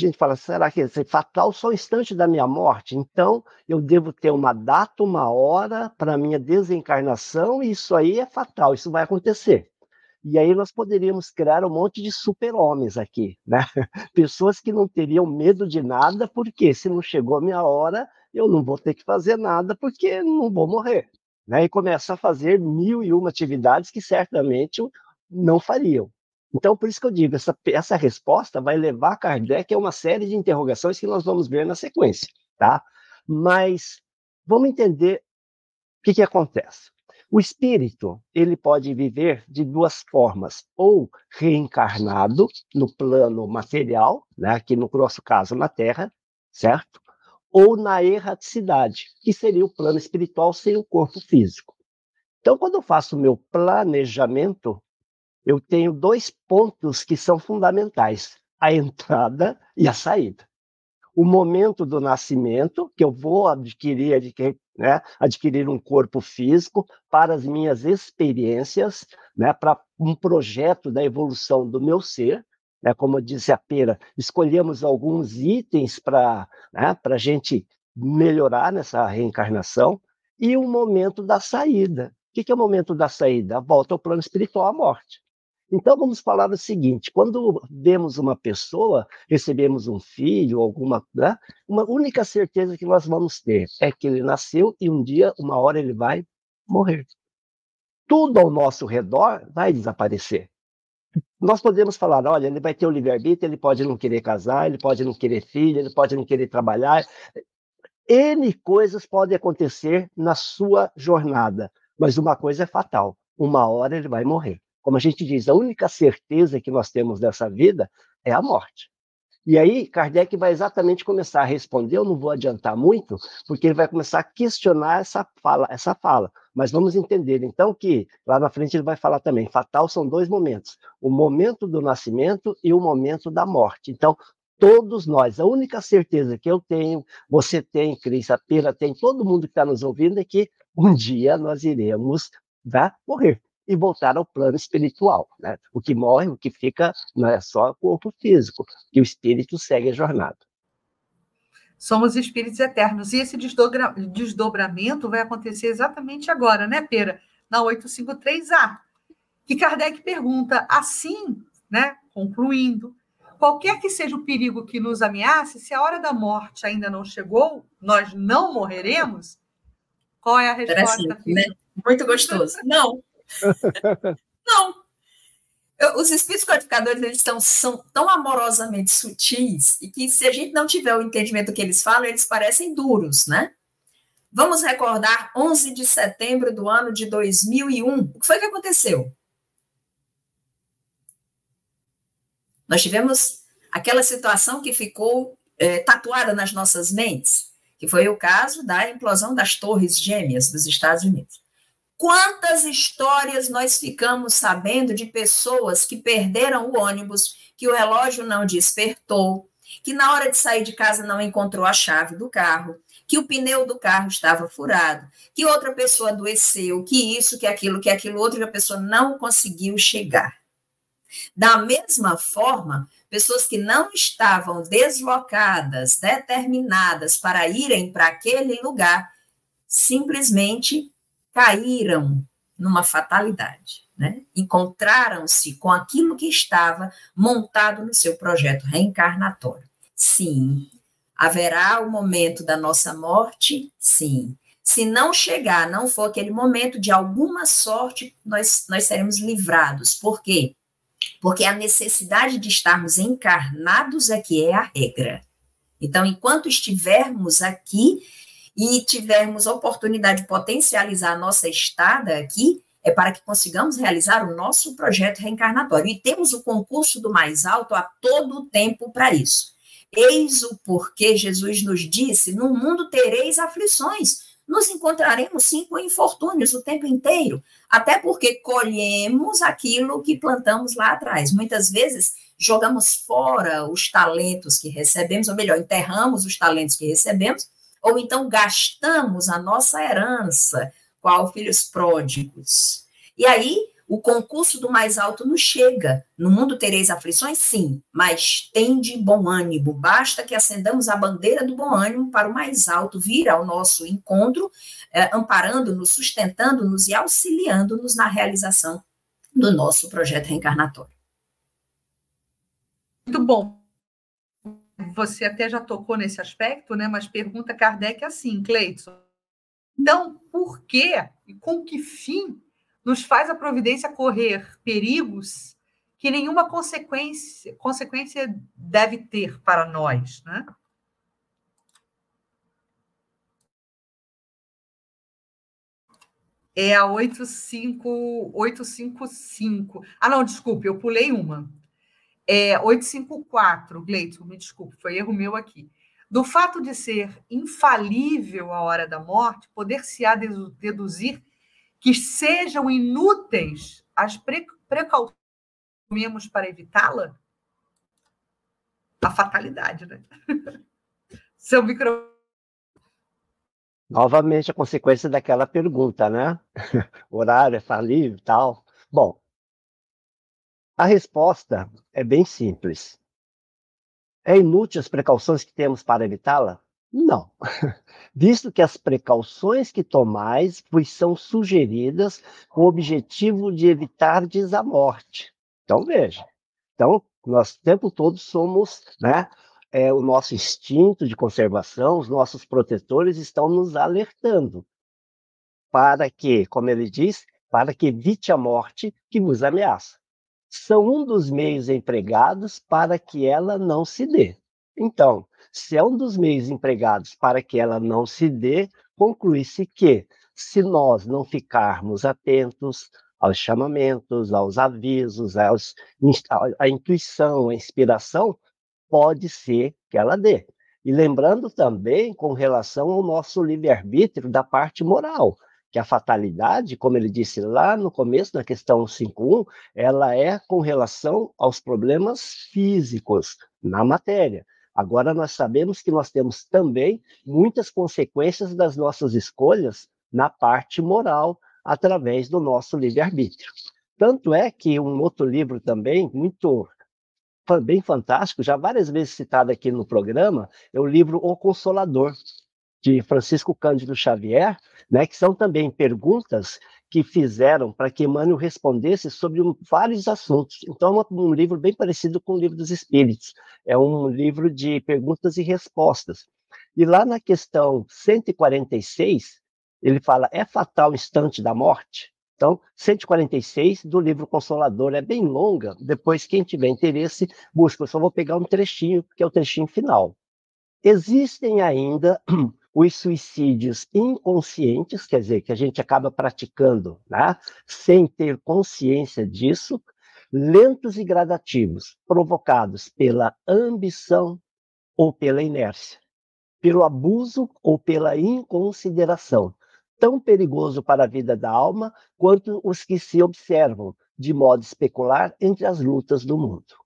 D: gente fala, será que é fatal só o instante da minha morte? Então, eu devo ter uma data, uma hora para minha desencarnação, e isso aí é fatal, isso vai acontecer. E aí nós poderíamos criar um monte de super-homens aqui, né? [laughs] Pessoas que não teriam medo de nada, porque se não chegou a minha hora, eu não vou ter que fazer nada, porque não vou morrer. Né? E começa a fazer mil e uma atividades que certamente não fariam. Então, por isso que eu digo, essa, essa resposta vai levar Kardec a uma série de interrogações que nós vamos ver na sequência, tá? Mas vamos entender o que, que acontece. O espírito, ele pode viver de duas formas, ou reencarnado no plano material, né, aqui no nosso caso na Terra, certo? Ou na erraticidade, que seria o plano espiritual sem o corpo físico. Então, quando eu faço o meu planejamento, eu tenho dois pontos que são fundamentais: a entrada e a saída. O momento do nascimento, que eu vou adquirir, adquirir, né, adquirir um corpo físico para as minhas experiências, né, para um projeto da evolução do meu ser. Né, como disse a Pera, escolhemos alguns itens para né, a gente melhorar nessa reencarnação, e o momento da saída. O que é o momento da saída? A volta ao plano espiritual, a morte. Então, vamos falar o seguinte: quando vemos uma pessoa, recebemos um filho, alguma. Né, uma única certeza que nós vamos ter é que ele nasceu e um dia, uma hora, ele vai morrer. Tudo ao nosso redor vai desaparecer. Nós podemos falar: olha, ele vai ter o livre-arbítrio, ele pode não querer casar, ele pode não querer filho, ele pode não querer trabalhar. N coisas podem acontecer na sua jornada, mas uma coisa é fatal: uma hora ele vai morrer. Como a gente diz, a única certeza que nós temos dessa vida é a morte. E aí, Kardec vai exatamente começar a responder, eu não vou adiantar muito, porque ele vai começar a questionar essa fala, essa fala. Mas vamos entender, então, que lá na frente ele vai falar também, fatal são dois momentos, o momento do nascimento e o momento da morte. Então, todos nós, a única certeza que eu tenho, você tem, Cris, a Pira tem, todo mundo que está nos ouvindo, é que um dia nós iremos tá, morrer e voltar ao plano espiritual. Né? O que morre, o que fica, não é só o corpo físico, que o espírito segue a jornada.
B: Somos espíritos eternos. E esse desdobramento vai acontecer exatamente agora, né, Pera? Na 853A. Que Kardec pergunta, assim, né, concluindo, qualquer que seja o perigo que nos ameace, se a hora da morte ainda não chegou, nós não morreremos? Qual é a resposta?
C: Né? Muito gostoso. Não, [laughs] não. Eu, os espíritos codificadores eles estão, são tão amorosamente sutis e que se a gente não tiver o entendimento que eles falam, eles parecem duros, né? Vamos recordar 11 de setembro do ano de 2001. O que foi que aconteceu? Nós tivemos aquela situação que ficou é, tatuada nas nossas mentes, que foi o caso da implosão das Torres Gêmeas dos Estados Unidos. Quantas histórias nós ficamos sabendo de pessoas que perderam o ônibus, que o relógio não despertou, que na hora de sair de casa não encontrou a chave do carro, que o pneu do carro estava furado, que outra pessoa adoeceu, que isso, que aquilo, que aquilo outro, que a pessoa não conseguiu chegar. Da mesma forma, pessoas que não estavam deslocadas, determinadas para irem para aquele lugar, simplesmente caíram numa fatalidade, né? encontraram-se com aquilo que estava montado no seu projeto reencarnatório. Sim. Haverá o momento da nossa morte? Sim. Se não chegar, não for aquele momento, de alguma sorte, nós, nós seremos livrados. Por quê? Porque a necessidade de estarmos encarnados aqui é a regra. Então, enquanto estivermos aqui, e tivermos oportunidade de potencializar a nossa estada aqui, é para que consigamos realizar o nosso projeto reencarnatório. E temos o concurso do mais alto a todo o tempo para isso. Eis o porquê Jesus nos disse: no mundo tereis aflições. Nos encontraremos sim com infortúnios o tempo inteiro, até porque colhemos aquilo que plantamos lá atrás. Muitas vezes jogamos fora os talentos que recebemos, ou melhor, enterramos os talentos que recebemos ou então gastamos a nossa herança, qual filhos pródigos. E aí, o concurso do mais alto nos chega. No mundo tereis aflições? Sim, mas tem de bom ânimo. Basta que acendamos a bandeira do bom ânimo para o mais alto vir ao nosso encontro, eh, amparando-nos, sustentando-nos e auxiliando-nos na realização do nosso projeto reencarnatório.
B: Muito bom você até já tocou nesse aspecto, né? Mas pergunta Kardec assim, Cleiton. Então, por que e com que fim nos faz a providência correr perigos que nenhuma consequência, consequência deve ter para nós, né? É a 85855. Ah, não, desculpe, eu pulei uma. É 854, Gleito, me desculpe, foi erro meu aqui. Do fato de ser infalível a hora da morte, poder-se-á deduzir que sejam inúteis as precauções para evitá-la? A fatalidade, né? [laughs] Seu micro.
D: Novamente, a consequência daquela pergunta, né? [laughs] Horário é falível e tal. Bom, a resposta é bem simples. É inútil as precauções que temos para evitá-la? Não. [laughs] Visto que as precauções que tomais vos são sugeridas com o objetivo de evitar a morte. Então, veja. Então, nós o tempo todo somos, né? É, o nosso instinto de conservação, os nossos protetores estão nos alertando para que, como ele diz, para que evite a morte que vos ameaça são um dos meios empregados para que ela não se dê. Então, se é um dos meios empregados para que ela não se dê, conclui-se que, se nós não ficarmos atentos aos chamamentos, aos avisos, aos, à intuição, à inspiração, pode ser que ela dê. E lembrando também com relação ao nosso livre-arbítrio da parte moral que a fatalidade, como ele disse lá no começo, na questão 5.1, ela é com relação aos problemas físicos na matéria. Agora, nós sabemos que nós temos também muitas consequências das nossas escolhas na parte moral, através do nosso livre-arbítrio. Tanto é que um outro livro também, muito bem fantástico, já várias vezes citado aqui no programa, é o livro O Consolador, de Francisco Cândido Xavier, né, que são também perguntas que fizeram para que Emmanuel respondesse sobre um, vários assuntos. Então, é um livro bem parecido com o Livro dos Espíritos. É um livro de perguntas e respostas. E lá na questão 146, ele fala: é fatal o instante da morte? Então, 146 do livro Consolador é bem longa. Depois, quem tiver interesse, busca. Eu só vou pegar um trechinho, que é o trechinho final. Existem ainda [clears throat] os suicídios inconscientes, quer dizer, que a gente acaba praticando né, sem ter consciência disso, lentos e gradativos, provocados pela ambição ou pela inércia, pelo abuso ou pela inconsideração, tão perigoso para a vida da alma quanto os que se observam de modo especular entre as lutas do mundo.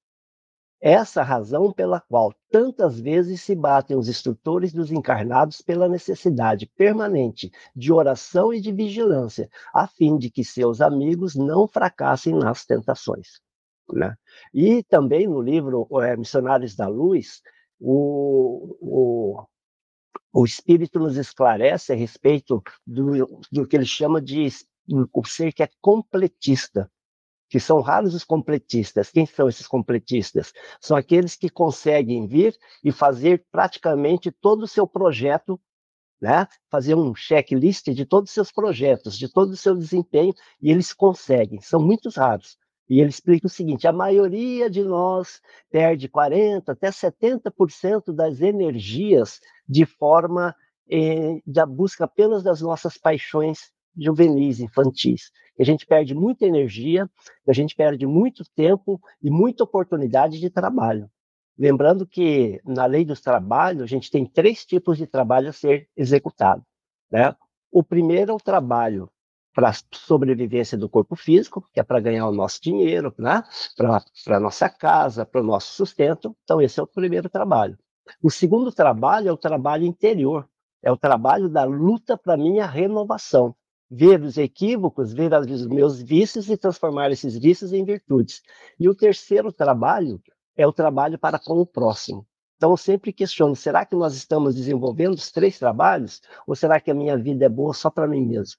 D: Essa razão pela qual tantas vezes se batem os instrutores dos encarnados pela necessidade permanente de oração e de vigilância, a fim de que seus amigos não fracassem nas tentações. Né? E também no livro é, Missionários da Luz, o, o, o Espírito nos esclarece a respeito do, do que ele chama de o ser que é completista que são raros os completistas. Quem são esses completistas? São aqueles que conseguem vir e fazer praticamente todo o seu projeto, né? fazer um checklist de todos os seus projetos, de todo o seu desempenho, e eles conseguem, são muitos raros. E ele explica o seguinte: a maioria de nós perde 40% até 70% das energias de forma eh, da busca apenas das nossas paixões juvenis, infantis. A gente perde muita energia, a gente perde muito tempo e muita oportunidade de trabalho. Lembrando que na lei dos trabalhos, a gente tem três tipos de trabalho a ser executado. Né? O primeiro é o trabalho para a sobrevivência do corpo físico, que é para ganhar o nosso dinheiro, né? para a nossa casa, para o nosso sustento. Então, esse é o primeiro trabalho. O segundo trabalho é o trabalho interior, é o trabalho da luta para minha renovação ver os equívocos, ver os meus vícios e transformar esses vícios em virtudes. E o terceiro trabalho é o trabalho para com o próximo. Então, eu sempre questiono: será que nós estamos desenvolvendo os três trabalhos? Ou será que a minha vida é boa só para mim mesmo?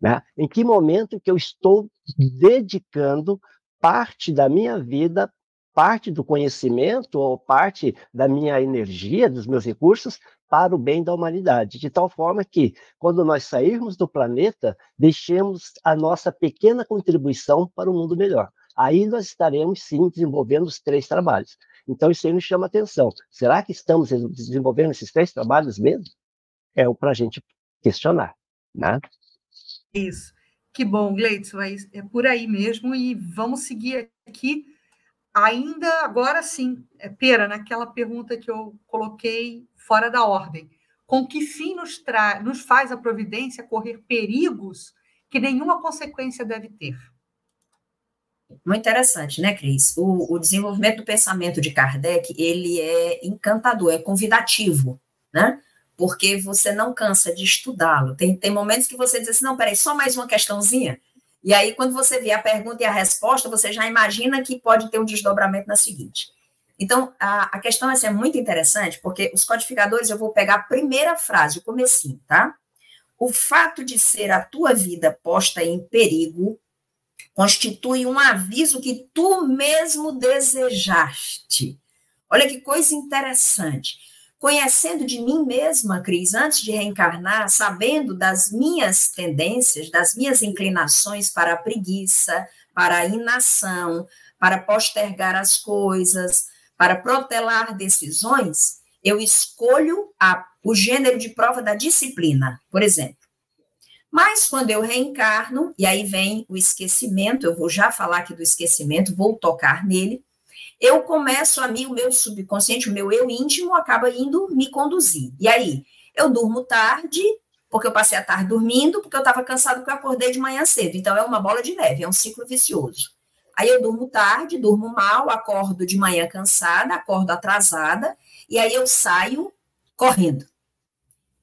D: Né? Em que momento que eu estou dedicando parte da minha vida, parte do conhecimento ou parte da minha energia, dos meus recursos, para o bem da humanidade, de tal forma que, quando nós sairmos do planeta, deixemos a nossa pequena contribuição para um mundo melhor. Aí nós estaremos, sim, desenvolvendo os três trabalhos. Então, isso aí nos chama atenção. Será que estamos desenvolvendo esses três trabalhos mesmo? É o para a gente questionar, né?
B: Isso. Que bom, Gleitson, é, é por aí mesmo e vamos seguir aqui ainda agora sim, é pera naquela pergunta que eu coloquei fora da ordem. Com que fim nos, tra nos faz a providência correr perigos que nenhuma consequência deve ter?
C: Muito interessante, né, Cris? O, o, desenvolvimento do pensamento de Kardec, ele é encantador, é convidativo, né? Porque você não cansa de estudá-lo. Tem, tem momentos que você diz assim, não, peraí, só mais uma questãozinha. E aí, quando você vê a pergunta e a resposta, você já imagina que pode ter um desdobramento na seguinte. Então, a, a questão essa é muito interessante, porque os codificadores, eu vou pegar a primeira frase, o comecinho, tá? O fato de ser a tua vida posta em perigo constitui um aviso que tu mesmo desejaste. Olha que coisa interessante. Conhecendo de mim mesma, Cris, antes de reencarnar, sabendo das minhas tendências, das minhas inclinações para a preguiça, para a inação, para postergar as coisas, para protelar decisões, eu escolho a, o gênero de prova da disciplina, por exemplo. Mas quando eu reencarno, e aí vem o esquecimento, eu vou já falar aqui do esquecimento, vou tocar nele, eu começo a mim, o meu subconsciente, o meu eu íntimo acaba indo me conduzir. E aí, eu durmo tarde, porque eu passei a tarde dormindo, porque eu estava cansado porque eu acordei de manhã cedo. Então, é uma bola de neve, é um ciclo vicioso. Aí eu durmo tarde, durmo mal, acordo de manhã cansada, acordo atrasada, e aí eu saio correndo.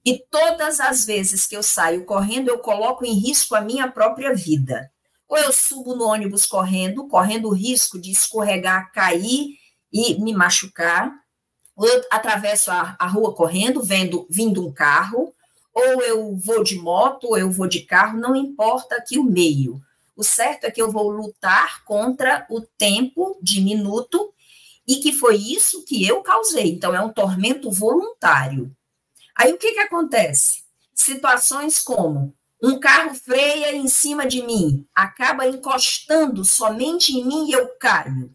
C: E todas as vezes que eu saio correndo, eu coloco em risco a minha própria vida. Ou eu subo no ônibus correndo, correndo o risco de escorregar, cair e me machucar. Ou eu atravesso a, a rua correndo, vendo vindo um carro. Ou eu vou de moto, ou eu vou de carro, não importa aqui o meio. O certo é que eu vou lutar contra o tempo diminuto e que foi isso que eu causei. Então, é um tormento voluntário. Aí o que, que acontece? Situações como um carro freia em cima de mim, acaba encostando somente em mim e eu caio.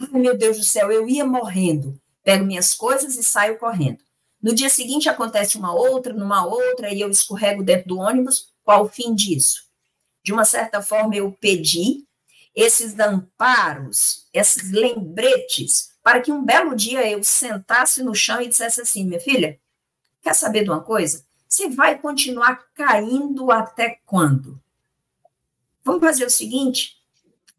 C: Ai, meu Deus do céu, eu ia morrendo. Pego minhas coisas e saio correndo. No dia seguinte acontece uma outra, numa outra, e eu escorrego dentro do ônibus. Qual o fim disso? De uma certa forma, eu pedi esses amparos, esses lembretes, para que um belo dia eu sentasse no chão e dissesse assim: minha filha, Quer saber de uma coisa? Você vai continuar caindo até quando? Vamos fazer o seguinte: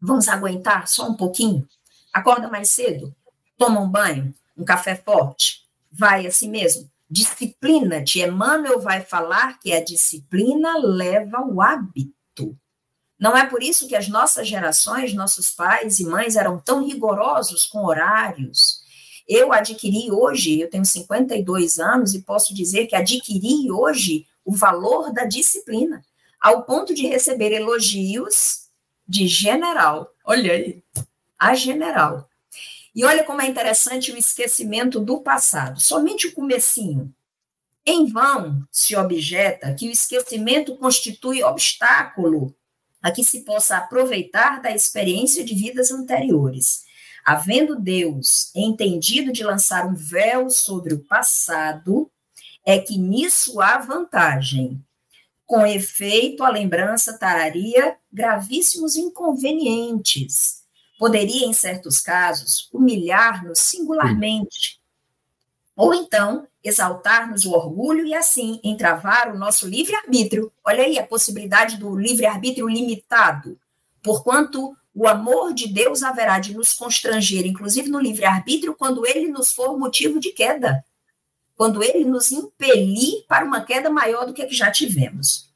C: vamos aguentar só um pouquinho? Acorda mais cedo, toma um banho, um café forte, vai assim mesmo. Disciplina-te. Emmanuel vai falar que a disciplina leva o hábito. Não é por isso que as nossas gerações, nossos pais e mães eram tão rigorosos com horários, eu adquiri hoje, eu tenho 52 anos e posso dizer que adquiri hoje o valor da disciplina, ao ponto de receber elogios de general. Olha aí, a general. E olha como é interessante o esquecimento do passado, somente o comecinho. Em vão se objeta que o esquecimento constitui obstáculo a que se possa aproveitar da experiência de vidas anteriores. Havendo Deus entendido de lançar um véu sobre o passado, é que nisso há vantagem. Com efeito, a lembrança traria gravíssimos inconvenientes. Poderia, em certos casos, humilhar-nos singularmente. Ou então, exaltar-nos o orgulho e assim entravar o nosso livre-arbítrio. Olha aí a possibilidade do livre-arbítrio limitado, porquanto o amor de Deus haverá de nos constranger, inclusive no livre-arbítrio, quando ele nos for motivo de queda, quando ele nos impelir para uma queda maior do que a que já tivemos.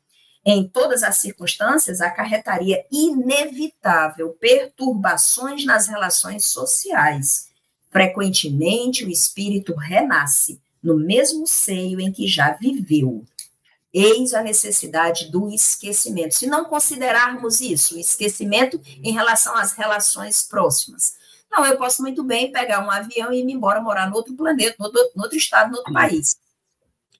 C: Em todas as circunstâncias, acarretaria inevitável perturbações nas relações sociais. Frequentemente, o espírito renasce no mesmo seio em que já viveu. Eis a necessidade do esquecimento. Se não considerarmos isso, o esquecimento em relação às relações próximas. Não, eu posso muito bem pegar um avião e ir embora morar no outro planeta, no outro, no outro estado, no outro país.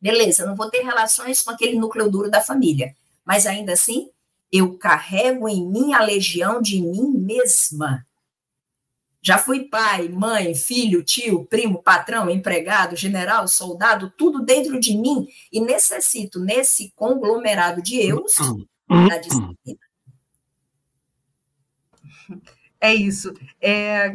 C: Beleza, não vou ter relações com aquele núcleo duro da família. Mas ainda assim, eu carrego em mim a legião de mim mesma. Já fui pai, mãe, filho, tio, primo, patrão, empregado, general, soldado, tudo dentro de mim e necessito, nesse conglomerado de eus, da disciplina.
B: É isso. É,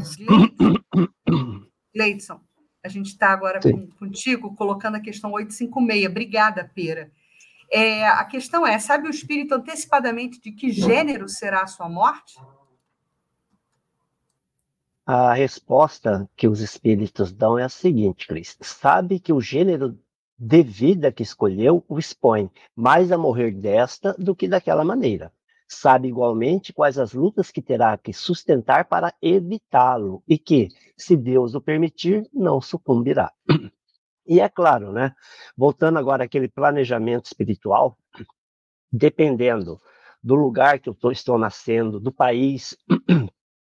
B: Gleidson, a gente está agora com, contigo colocando a questão 856. Obrigada, Pera. É, a questão é: sabe o espírito antecipadamente de que gênero será a sua morte?
D: A resposta que os espíritos dão é a seguinte, Cris. Sabe que o gênero de vida que escolheu o expõe mais a morrer desta do que daquela maneira. Sabe igualmente quais as lutas que terá que sustentar para evitá-lo e que, se Deus o permitir, não sucumbirá. E é claro, né? Voltando agora àquele planejamento espiritual, dependendo do lugar que eu tô, estou nascendo, do país,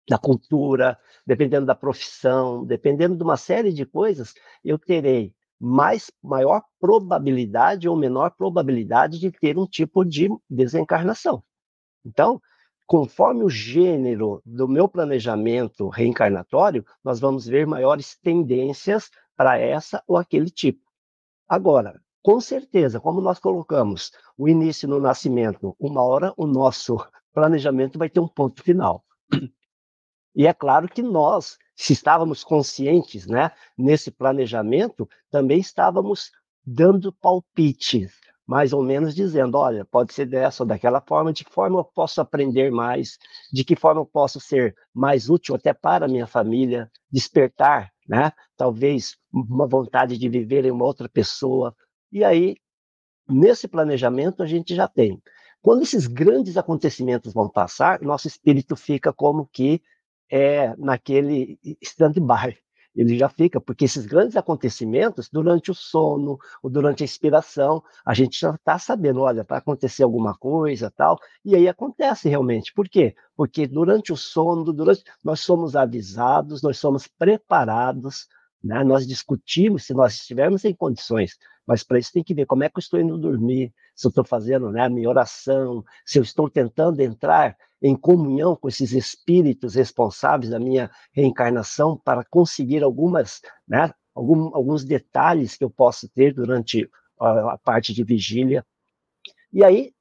D: da cultura, dependendo da profissão, dependendo de uma série de coisas, eu terei mais maior probabilidade ou menor probabilidade de ter um tipo de desencarnação. Então, conforme o gênero do meu planejamento reencarnatório, nós vamos ver maiores tendências para essa ou aquele tipo. Agora, com certeza, como nós colocamos o início no nascimento, uma hora o nosso [laughs] planejamento vai ter um ponto final. E é claro que nós, se estávamos conscientes né, nesse planejamento, também estávamos dando palpites, mais ou menos dizendo: olha, pode ser dessa ou daquela forma, de que forma eu posso aprender mais, de que forma eu posso ser mais útil até para a minha família, despertar, né? Talvez uma vontade de viver em uma outra pessoa. E aí, nesse planejamento, a gente já tem. Quando esses grandes acontecimentos vão passar, nosso espírito fica como que é naquele stand-by. Ele já fica, porque esses grandes acontecimentos, durante o sono ou durante a inspiração, a gente já está sabendo, olha, vai acontecer alguma coisa tal, e aí acontece realmente. Por quê? Porque durante o sono, durante nós somos avisados, nós somos preparados, né? nós discutimos se nós estivermos em condições, mas para isso tem que ver como é que eu estou indo dormir, se eu estou fazendo né, a minha oração, se eu estou tentando entrar em comunhão com esses espíritos responsáveis da minha reencarnação para conseguir algumas, né, algum, alguns detalhes que eu posso ter durante a, a parte de vigília. E aí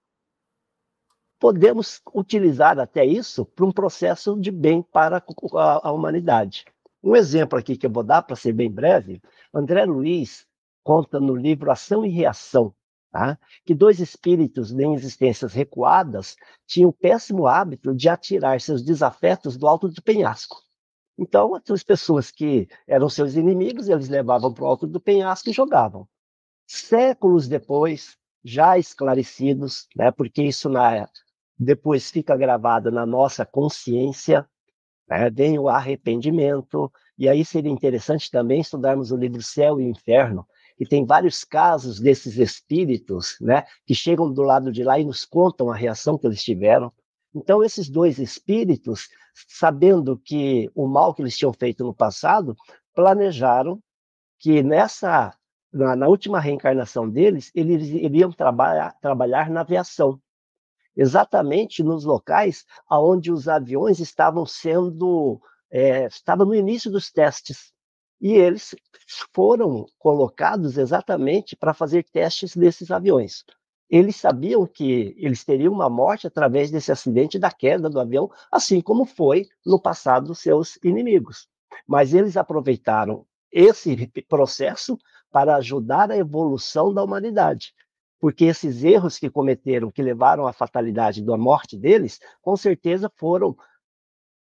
D: podemos utilizar até isso para um processo de bem para a, a humanidade. Um exemplo aqui que eu vou dar para ser bem breve, André Luiz conta no livro Ação e Reação, Tá? que dois espíritos em existências recuadas tinham o péssimo hábito de atirar seus desafetos do alto do penhasco. Então, as pessoas que eram seus inimigos, eles levavam para o alto do penhasco e jogavam. Séculos depois, já esclarecidos, né, porque isso na, depois fica gravado na nossa consciência, né, vem o arrependimento, e aí seria interessante também estudarmos o livro Céu e Inferno, e tem vários casos desses espíritos, né, que chegam do lado de lá e nos contam a reação que eles tiveram. Então, esses dois espíritos, sabendo que o mal que eles tinham feito no passado, planejaram que nessa na, na última reencarnação deles, eles iriam trabalhar, trabalhar na aviação, exatamente nos locais aonde os aviões estavam sendo é, estava no início dos testes. E eles foram colocados exatamente para fazer testes desses aviões. Eles sabiam que eles teriam uma morte através desse acidente da queda do avião, assim como foi no passado seus inimigos. Mas eles aproveitaram esse processo para ajudar a evolução da humanidade. Porque esses erros que cometeram, que levaram à fatalidade da morte deles, com certeza foram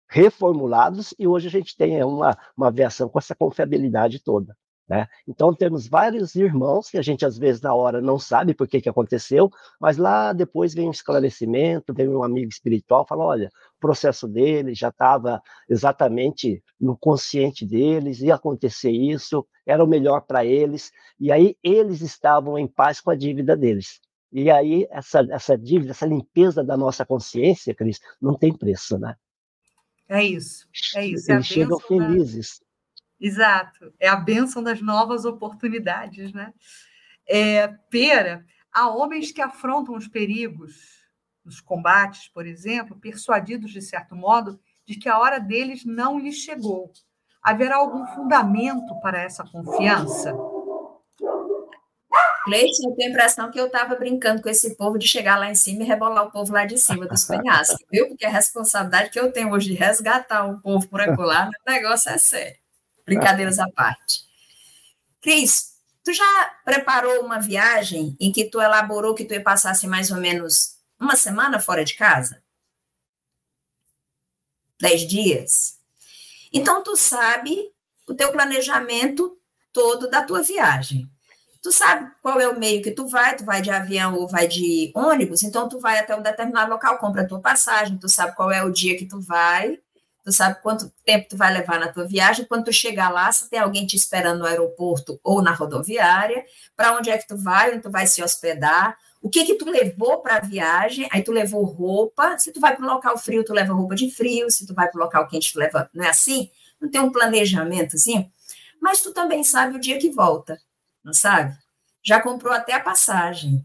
D: reformulados e hoje a gente tem uma, uma versão com essa confiabilidade toda. Né? Então temos vários irmãos que a gente às vezes na hora não sabe por que, que aconteceu, mas lá depois vem um esclarecimento, vem um amigo espiritual fala, olha, o processo deles já estava exatamente no consciente deles, ia acontecer isso, era o melhor para eles, e aí eles estavam em paz com a dívida deles. E aí essa, essa dívida, essa limpeza da nossa consciência, Cris, não tem preço, né?
B: É isso, é isso. É
D: Eles chegam felizes. Da...
B: Exato, é a bênção das novas oportunidades, né? É, pera, há homens que afrontam os perigos nos combates, por exemplo, persuadidos, de certo modo, de que a hora deles não lhes chegou. Haverá algum fundamento para essa confiança?
C: Leite, eu tenho a impressão que eu estava brincando com esse povo de chegar lá em cima e rebolar o povo lá de cima dos [laughs] penhascos, viu? Porque a responsabilidade que eu tenho hoje de resgatar o povo por acolá, o negócio é sério. Brincadeiras à parte. Cris, tu já preparou uma viagem em que tu elaborou que tu ia passar assim, mais ou menos uma semana fora de casa? Dez dias? Então, tu sabe o teu planejamento todo da tua viagem. Tu sabe qual é o meio que tu vai, tu vai de avião ou vai de ônibus, então tu vai até um determinado local, compra a tua passagem, tu sabe qual é o dia que tu vai, tu sabe quanto tempo tu vai levar na tua viagem, quando tu chegar lá, se tem alguém te esperando no aeroporto ou na rodoviária, para onde é que tu vai, onde tu vai se hospedar, o que que tu levou para a viagem, aí tu levou roupa, se tu vai para um local frio, tu leva roupa de frio, se tu vai para um local quente, tu leva, não é assim? Não tem um planejamento assim? Mas tu também sabe o dia que volta não sabe? Já comprou até a passagem,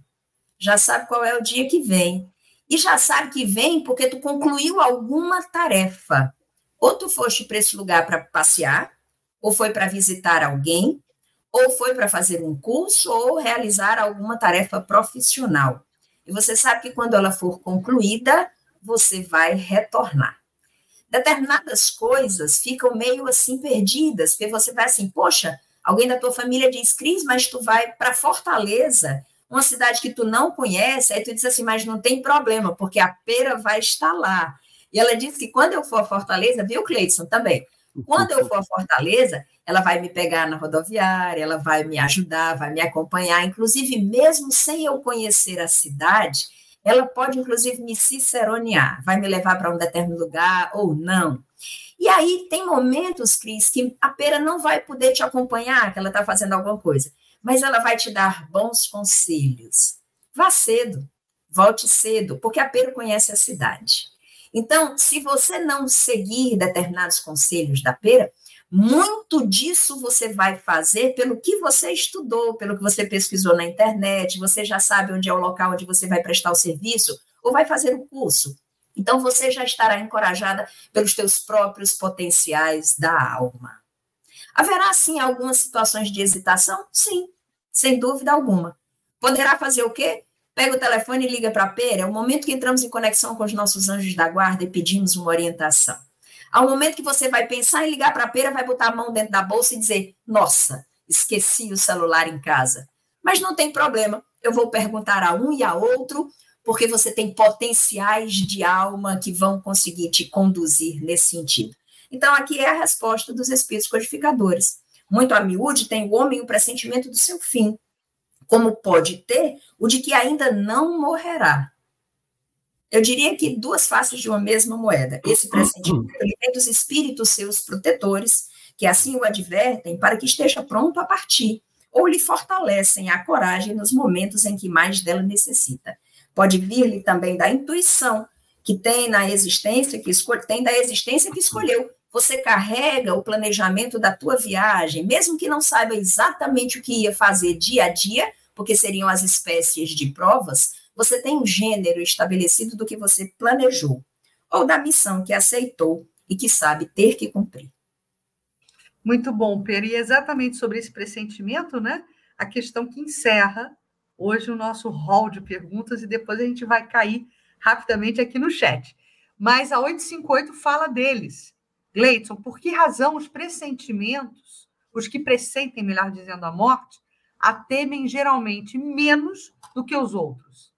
C: já sabe qual é o dia que vem. E já sabe que vem porque tu concluiu alguma tarefa. Ou tu foste para esse lugar para passear, ou foi para visitar alguém, ou foi para fazer um curso, ou realizar alguma tarefa profissional. E você sabe que quando ela for concluída, você vai retornar. Determinadas coisas ficam meio assim perdidas, porque você vai assim, poxa, Alguém da tua família diz, Cris, mas tu vai para Fortaleza, uma cidade que tu não conhece, aí tu diz assim, mas não tem problema, porque a pera vai estar lá. E ela disse que quando eu for a Fortaleza, viu, Cleidson, também, quando eu for a Fortaleza, ela vai me pegar na rodoviária, ela vai me ajudar, vai me acompanhar, inclusive mesmo sem eu conhecer a cidade, ela pode inclusive me ciceronear, vai me levar para um determinado lugar ou não. E aí tem momentos, Cris, que a pera não vai poder te acompanhar, que ela está fazendo alguma coisa, mas ela vai te dar bons conselhos. Vá cedo, volte cedo, porque a pera conhece a cidade. Então, se você não seguir determinados conselhos da pera, muito disso você vai fazer pelo que você estudou, pelo que você pesquisou na internet, você já sabe onde é o local onde você vai prestar o serviço ou vai fazer o curso. Então você já estará encorajada pelos teus próprios potenciais da alma. Haverá sim algumas situações de hesitação? Sim, sem dúvida alguma. Poderá fazer o quê? Pega o telefone e liga para a pera. É o momento que entramos em conexão com os nossos anjos da guarda e pedimos uma orientação. Um momento que você vai pensar em ligar para a pera, vai botar a mão dentro da bolsa e dizer: Nossa, esqueci o celular em casa. Mas não tem problema, eu vou perguntar a um e a outro porque você tem potenciais de alma que vão conseguir te conduzir nesse sentido. Então, aqui é a resposta dos espíritos codificadores. Muito a miúde tem o homem o pressentimento do seu fim, como pode ter o de que ainda não morrerá. Eu diria que duas faces de uma mesma moeda. Esse pressentimento ele vem dos espíritos seus protetores, que assim o advertem para que esteja pronto a partir, ou lhe fortalecem a coragem nos momentos em que mais dela necessita. Pode vir-lhe também da intuição que tem na existência que escolhe, tem da existência que escolheu. Você carrega o planejamento da tua viagem, mesmo que não saiba exatamente o que ia fazer dia a dia, porque seriam as espécies de provas, você tem um gênero estabelecido do que você planejou, ou da missão que aceitou e que sabe ter que cumprir.
B: Muito bom, Pedro. E exatamente sobre esse pressentimento, né? A questão que encerra hoje o nosso hall de perguntas e depois a gente vai cair rapidamente aqui no chat. Mas a 858 fala deles. Gleidson, por que razão os pressentimentos, os que pressentem, melhor dizendo, a morte, a temem geralmente menos do que os outros?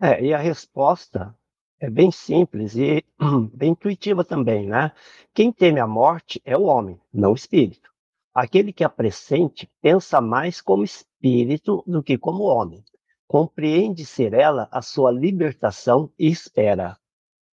D: É, e a resposta é bem simples e [clears throat] bem intuitiva também, né? Quem teme a morte é o homem, não o espírito. Aquele que a pressente pensa mais como espírito do que como homem. Compreende ser ela a sua libertação e espera.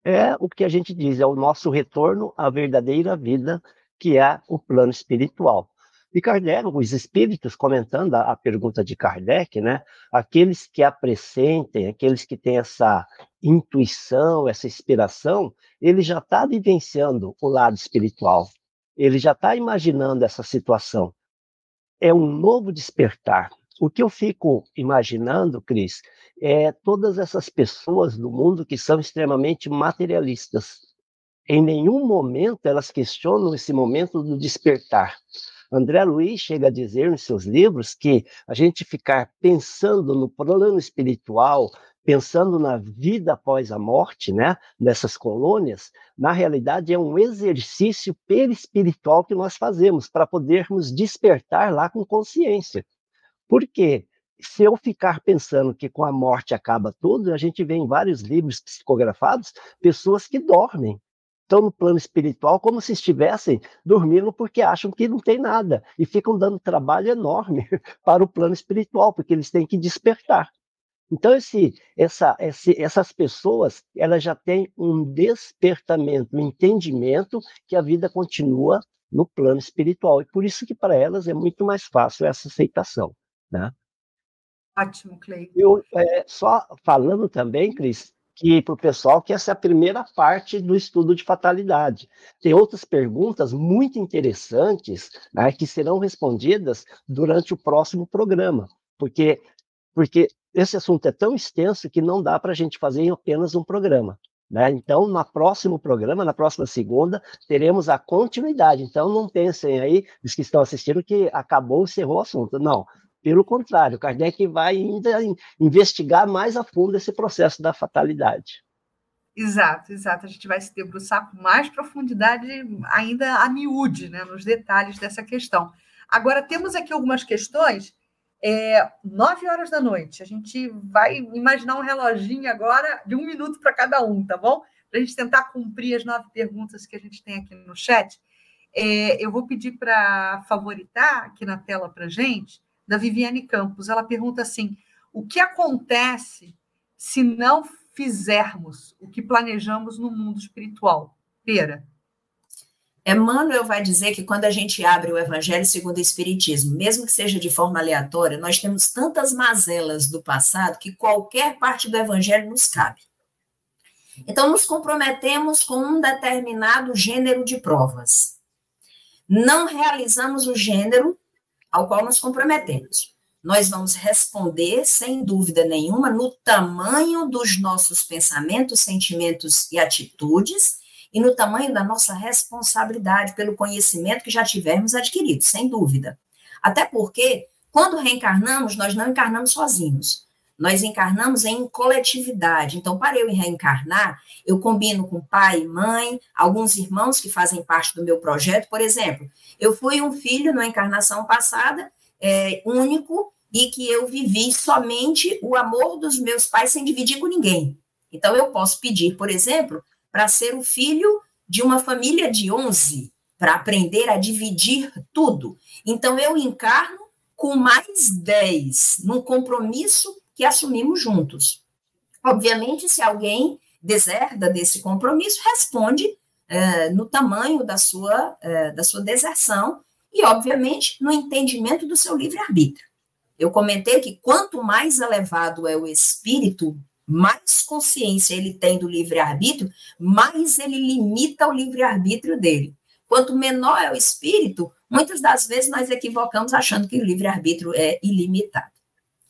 D: É o que a gente diz, é o nosso retorno à verdadeira vida, que é o plano espiritual. E Kardec, os espíritos, comentando a, a pergunta de Kardec, né? Aqueles que a pressentem, aqueles que têm essa intuição, essa inspiração, ele já está vivenciando o lado espiritual. Ele já está imaginando essa situação. É um novo despertar. O que eu fico imaginando, Cris, é todas essas pessoas do mundo que são extremamente materialistas. Em nenhum momento elas questionam esse momento do despertar. André Luiz chega a dizer nos seus livros que a gente ficar pensando no plano espiritual, pensando na vida após a morte, né, nessas colônias, na realidade é um exercício perispiritual que nós fazemos para podermos despertar lá com consciência. Por quê? Se eu ficar pensando que com a morte acaba tudo, a gente vê em vários livros psicografados pessoas que dormem, estão no plano espiritual como se estivessem dormindo porque acham que não tem nada e ficam dando trabalho enorme [laughs] para o plano espiritual, porque eles têm que despertar. Então, esse, essa, esse, essas pessoas elas já têm um despertamento, um entendimento que a vida continua no plano espiritual. E por isso que para elas é muito mais fácil essa aceitação. Né?
B: Ótimo, Cleiton.
D: Eu, é, só falando também, Cris, que para o pessoal que essa é a primeira parte do estudo de fatalidade. Tem outras perguntas muito interessantes né, que serão respondidas durante o próximo programa, porque, porque esse assunto é tão extenso que não dá para a gente fazer em apenas um programa. Né? Então, no próximo programa, na próxima segunda, teremos a continuidade. Então, não pensem aí, os que estão assistindo, que acabou, encerrou o assunto. Não, pelo contrário, Kardec vai ainda investigar mais a fundo esse processo da fatalidade.
B: Exato, exato. A gente vai se debruçar com mais profundidade, ainda a miúde, né, nos detalhes dessa questão. Agora, temos aqui algumas questões. É, nove horas da noite. A gente vai imaginar um reloginho agora de um minuto para cada um, tá bom? Para a gente tentar cumprir as nove perguntas que a gente tem aqui no chat. É, eu vou pedir para favoritar aqui na tela para gente da Viviane Campos. Ela pergunta assim: o que acontece se não fizermos o que planejamos no mundo espiritual? Pera.
C: Emmanuel vai dizer que quando a gente abre o Evangelho segundo o Espiritismo, mesmo que seja de forma aleatória, nós temos tantas mazelas do passado que qualquer parte do Evangelho nos cabe. Então, nos comprometemos com um determinado gênero de provas. Não realizamos o gênero ao qual nos comprometemos. Nós vamos responder, sem dúvida nenhuma, no tamanho dos nossos pensamentos, sentimentos e atitudes e no tamanho da nossa responsabilidade pelo conhecimento que já tivermos adquirido, sem dúvida. Até porque, quando reencarnamos, nós não encarnamos sozinhos. Nós encarnamos em coletividade. Então, para eu reencarnar, eu combino com pai, mãe, alguns irmãos que fazem parte do meu projeto. Por exemplo, eu fui um filho na encarnação passada, é, único, e que eu vivi somente o amor dos meus pais sem dividir com ninguém. Então, eu posso pedir, por exemplo, para ser o filho de uma família de 11, para aprender a dividir tudo. Então, eu encarno com mais 10, num compromisso que assumimos juntos. Obviamente, se alguém deserda desse compromisso, responde é, no tamanho da sua, é, da sua deserção e, obviamente, no entendimento do seu livre-arbítrio. Eu comentei que quanto mais elevado é o espírito, mais consciência ele tem do livre-arbítrio, mais ele limita o livre-arbítrio dele. Quanto menor é o espírito, muitas das vezes nós equivocamos achando que o livre-arbítrio é ilimitado.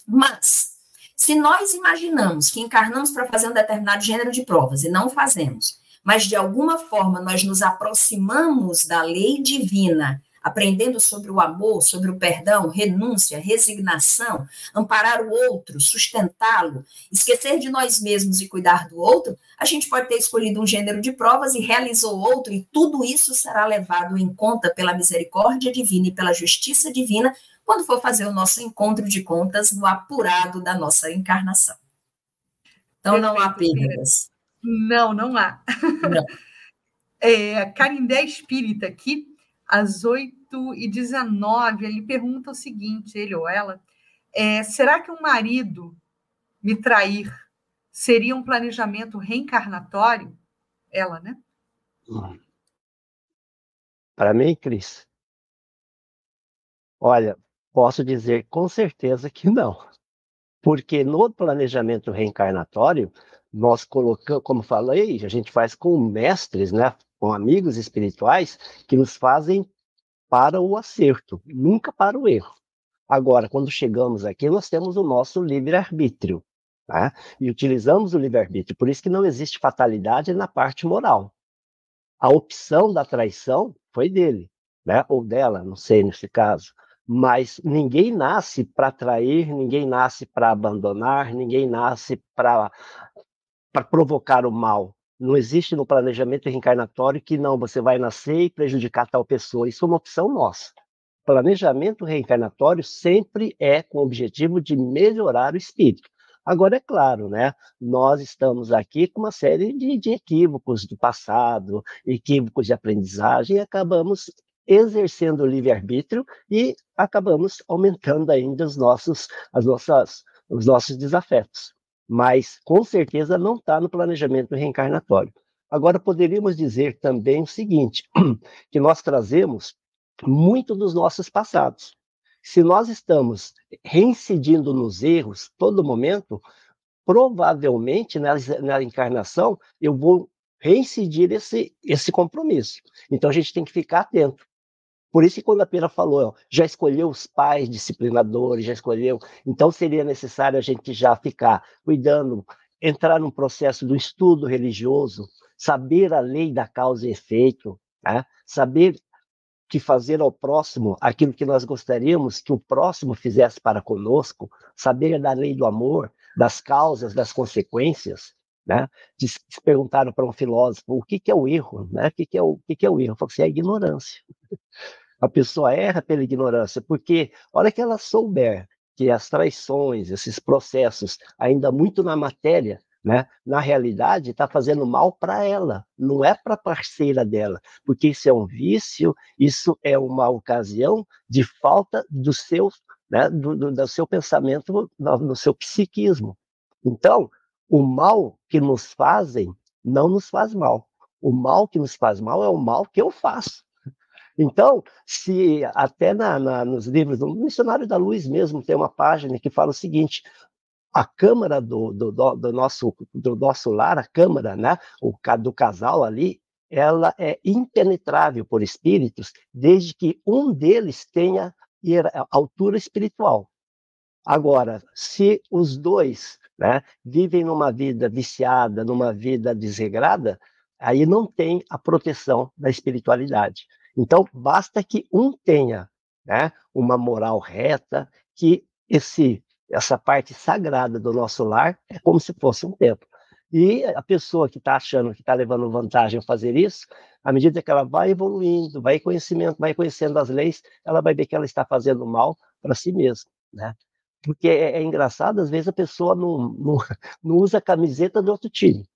C: Mas, se nós imaginamos que encarnamos para fazer um determinado gênero de provas e não fazemos, mas de alguma forma nós nos aproximamos da lei divina, aprendendo sobre o amor, sobre o perdão, renúncia, resignação, amparar o outro, sustentá-lo, esquecer de nós mesmos e cuidar do outro, a gente pode ter escolhido um gênero de provas e realizou outro, e tudo isso será levado em conta pela misericórdia divina e pela justiça divina quando for fazer o nosso encontro de contas no apurado da nossa encarnação. Então, não há perdas.
B: Não, não há. Não. [laughs] É, Carindé Espírita, aqui, às 8h19, ele pergunta o seguinte, ele ou ela, é, será que um marido me trair seria um planejamento reencarnatório? Ela, né?
D: Para mim, Cris, olha, Posso dizer com certeza que não. Porque no planejamento reencarnatório, nós colocamos, como falei, a gente faz com mestres, né, com amigos espirituais que nos fazem para o acerto, nunca para o erro. Agora, quando chegamos aqui, nós temos o nosso livre-arbítrio. Né? E utilizamos o livre-arbítrio. Por isso que não existe fatalidade na parte moral. A opção da traição foi dele. né? ou dela, não sei nesse caso. Mas ninguém nasce para trair, ninguém nasce para abandonar, ninguém nasce para provocar o mal. Não existe no planejamento reencarnatório que não, você vai nascer e prejudicar tal pessoa. Isso é uma opção nossa. Planejamento reencarnatório sempre é com o objetivo de melhorar o espírito. Agora, é claro, né, nós estamos aqui com uma série de, de equívocos do passado, equívocos de aprendizagem, e acabamos exercendo o livre-arbítrio e acabamos aumentando ainda os nossos, as nossas, os nossos desafetos. Mas, com certeza, não está no planejamento reencarnatório. Agora, poderíamos dizer também o seguinte, [clears throat] que nós trazemos muito dos nossos passados. Se nós estamos reincidindo nos erros todo momento, provavelmente na, na encarnação eu vou reincidir esse, esse compromisso. Então a gente tem que ficar atento. Por isso que quando a Pena falou, já escolheu os pais disciplinadores, já escolheu, então seria necessário a gente já ficar cuidando, entrar num processo do estudo religioso, saber a lei da causa e efeito, né? saber que fazer ao próximo aquilo que nós gostaríamos que o próximo fizesse para conosco, saber da lei do amor, das causas, das consequências, né? Diz, perguntaram para um filósofo o que, que é o erro, né? O que, que é o que, que é o erro? Eu falei assim, é a ignorância. A pessoa erra pela ignorância, porque a hora que ela souber que as traições, esses processos, ainda muito na matéria, né? Na realidade, está fazendo mal para ela, não é para a parceira dela, porque isso é um vício, isso é uma ocasião de falta do seu, né, do, do, do seu pensamento, do, do seu psiquismo. Então, o mal que nos fazem não nos faz mal. O mal que nos faz mal é o mal que eu faço. Então, se até na, na, nos livros do Missionário da Luz mesmo tem uma página que fala o seguinte: a câmara do, do, do, nosso, do nosso lar, a câmara né, o, do casal ali, ela é impenetrável por espíritos, desde que um deles tenha altura espiritual. Agora, se os dois né, vivem numa vida viciada, numa vida desregrada, aí não tem a proteção da espiritualidade. Então, basta que um tenha né, uma moral reta, que esse essa parte sagrada do nosso lar é como se fosse um templo. E a pessoa que está achando que está levando vantagem a fazer isso, à medida que ela vai evoluindo, vai conhecimento, vai conhecendo as leis, ela vai ver que ela está fazendo mal para si mesma, né? Porque é, é, engraçado, às vezes a pessoa não, não, [laughs] não usa a camiseta do outro time.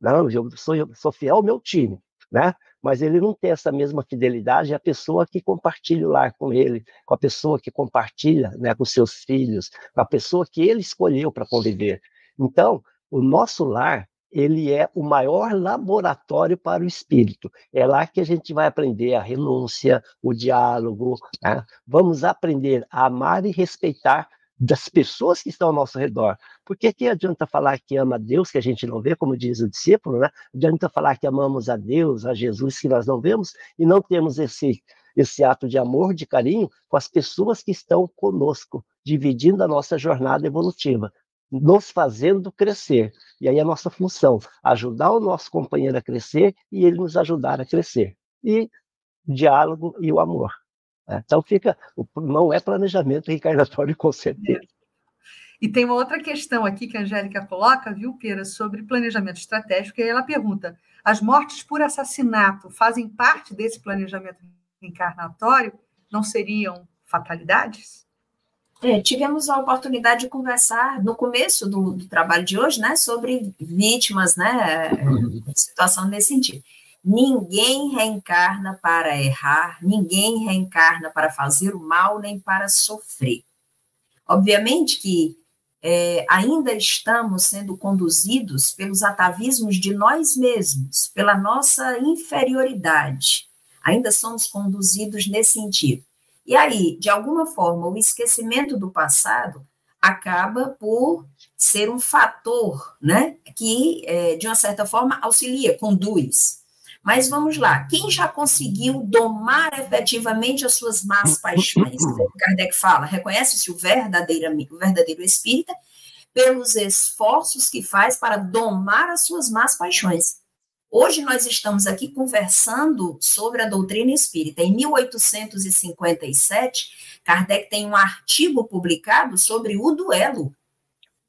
D: Não, eu sou, eu sou fiel ao meu time, né? Mas ele não tem essa mesma fidelidade à pessoa que compartilha o lar com ele, com a pessoa que compartilha né, com seus filhos, com a pessoa que ele escolheu para conviver. Então, o nosso lar, ele é o maior laboratório para o espírito. É lá que a gente vai aprender a renúncia, o diálogo, né? vamos aprender a amar e respeitar das pessoas que estão ao nosso redor. Porque que adianta falar que ama Deus, que a gente não vê, como diz o discípulo, né? Adianta falar que amamos a Deus, a Jesus, que nós não vemos, e não temos esse, esse ato de amor, de carinho com as pessoas que estão conosco, dividindo a nossa jornada evolutiva, nos fazendo crescer. E aí a nossa função, ajudar o nosso companheiro a crescer e ele nos ajudar a crescer. E diálogo e o amor. Né? Então fica, não é planejamento reencarnatório com certeza.
B: E tem uma outra questão aqui que a Angélica coloca, viu, Pera, sobre planejamento estratégico, e ela pergunta: as mortes por assassinato fazem parte desse planejamento reencarnatório? Não seriam fatalidades?
C: É, tivemos a oportunidade de conversar no começo do, do trabalho de hoje, né, sobre vítimas, né, [laughs] situação nesse sentido. Ninguém reencarna para errar, ninguém reencarna para fazer o mal nem para sofrer. Obviamente que é, ainda estamos sendo conduzidos pelos atavismos de nós mesmos, pela nossa inferioridade. Ainda somos conduzidos nesse sentido. E aí, de alguma forma, o esquecimento do passado acaba por ser um fator, né, que é, de uma certa forma auxilia, conduz mas vamos lá, quem já conseguiu domar efetivamente as suas más paixões? [laughs] Kardec fala, reconhece-se o verdadeiro, o verdadeiro espírita pelos esforços que faz para domar as suas más paixões. Hoje nós estamos aqui conversando sobre a doutrina espírita. Em 1857, Kardec tem um artigo publicado sobre o duelo.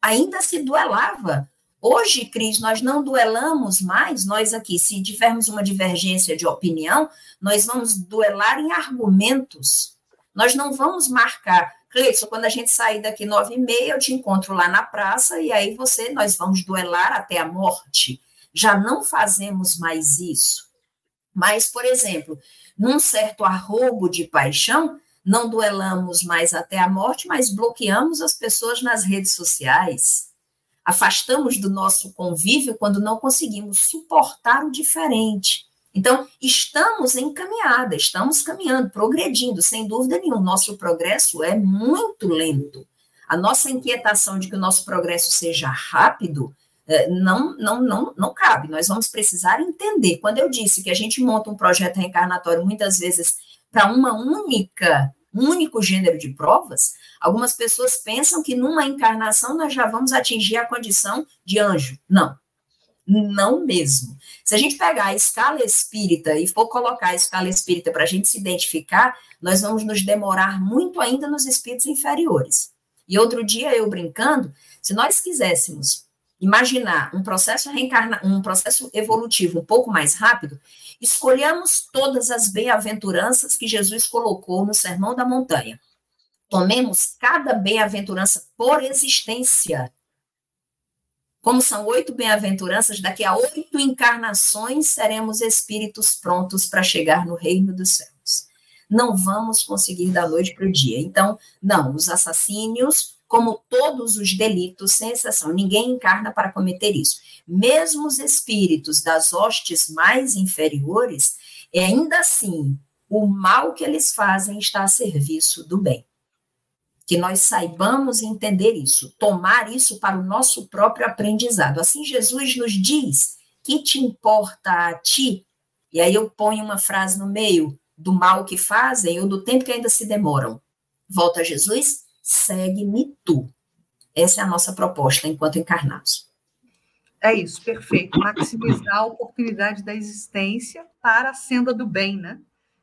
C: Ainda se duelava. Hoje, Cris, nós não duelamos mais, nós aqui, se tivermos uma divergência de opinião, nós vamos duelar em argumentos. Nós não vamos marcar Cleidson, quando a gente sair daqui nove e meia, eu te encontro lá na praça e aí você, nós vamos duelar até a morte. Já não fazemos mais isso. Mas, por exemplo, num certo arrobo de paixão, não duelamos mais até a morte, mas bloqueamos as pessoas nas redes sociais. Afastamos do nosso convívio quando não conseguimos suportar o diferente. Então, estamos em caminhada, estamos caminhando, progredindo, sem dúvida nenhuma. Nosso progresso é muito lento. A nossa inquietação de que o nosso progresso seja rápido eh, não, não, não, não cabe. Nós vamos precisar entender. Quando eu disse que a gente monta um projeto reencarnatório muitas vezes para uma única, único gênero de provas, algumas pessoas pensam que numa encarnação nós já vamos atingir a condição de anjo. Não, não mesmo. Se a gente pegar a escala espírita e for colocar a escala espírita para a gente se identificar, nós vamos nos demorar muito ainda nos espíritos inferiores. E outro dia eu brincando, se nós quiséssemos imaginar um processo reencarna, um processo evolutivo um pouco mais rápido, escolhamos todas as bem-aventuranças que Jesus colocou no Sermão da Montanha. Tomemos cada bem-aventurança por existência como são oito bem-aventuranças, daqui a oito encarnações seremos espíritos prontos para chegar no reino dos céus. Não vamos conseguir da noite para o dia. Então, não, os assassínios, como todos os delitos, sem exceção, ninguém encarna para cometer isso. Mesmo os espíritos das hostes mais inferiores, ainda assim, o mal que eles fazem está a serviço do bem que nós saibamos entender isso, tomar isso para o nosso próprio aprendizado. Assim, Jesus nos diz: que te importa a ti? E aí eu ponho uma frase no meio do mal que fazem ou do tempo que ainda se demoram. Volta Jesus, segue-me tu. Essa é a nossa proposta enquanto encarnados.
B: É isso, perfeito. Maximizar a oportunidade da existência para a senda do bem, né?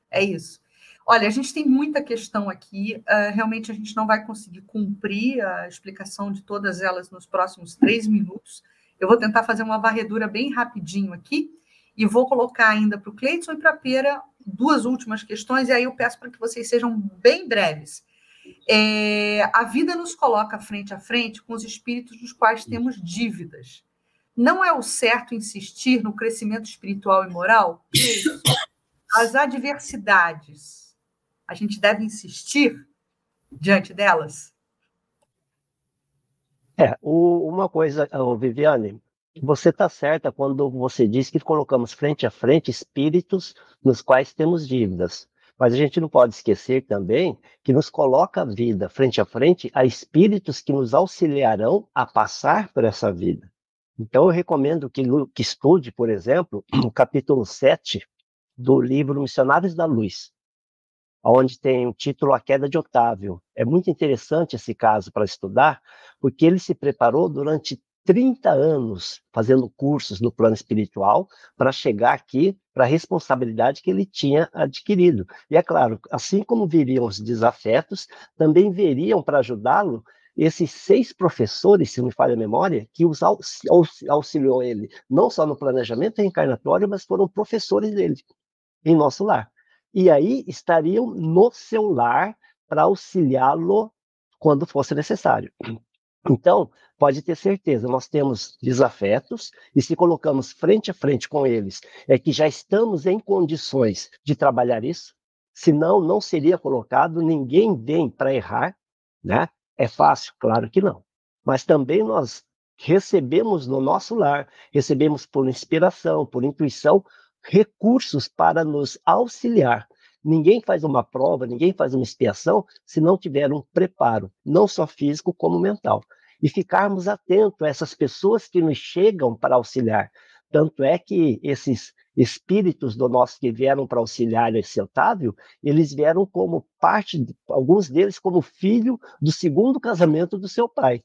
B: É isso. Olha, a gente tem muita questão aqui, uh, realmente a gente não vai conseguir cumprir a explicação de todas elas nos próximos três minutos. Eu vou tentar fazer uma varredura bem rapidinho aqui e vou colocar ainda para o Cleiton e para a Pera duas últimas questões, e aí eu peço para que vocês sejam bem breves. É, a vida nos coloca frente a frente com os espíritos dos quais temos dívidas. Não é o certo insistir no crescimento espiritual e moral? As adversidades a gente deve insistir diante delas?
D: É, o, uma coisa, Viviane, você está certa quando você diz que colocamos frente a frente espíritos nos quais temos dívidas. Mas a gente não pode esquecer também que nos coloca a vida frente a frente a espíritos que nos auxiliarão a passar por essa vida. Então, eu recomendo que, que estude, por exemplo, [clears throat] o capítulo 7 do livro Missionários da Luz, onde tem o título A Queda de Otávio. É muito interessante esse caso para estudar, porque ele se preparou durante 30 anos fazendo cursos no plano espiritual para chegar aqui para a responsabilidade que ele tinha adquirido. E é claro, assim como viriam os desafetos, também veriam para ajudá-lo esses seis professores, se não me falha a memória, que os auxiliou ele, não só no planejamento reencarnatório, mas foram professores dele em nosso lar e aí estariam no seu lar para auxiliá-lo quando fosse necessário. Então, pode ter certeza, nós temos desafetos e se colocamos frente a frente com eles, é que já estamos em condições de trabalhar isso, senão não seria colocado, ninguém vem para errar, né? É fácil? Claro que não. Mas também nós recebemos no nosso lar, recebemos por inspiração, por intuição, recursos para nos auxiliar. Ninguém faz uma prova, ninguém faz uma expiação se não tiver um preparo, não só físico como mental. E ficarmos atentos a essas pessoas que nos chegam para auxiliar. Tanto é que esses espíritos do nosso que vieram para auxiliar esse Otávio, eles vieram como parte, alguns deles como filho do segundo casamento do seu pai,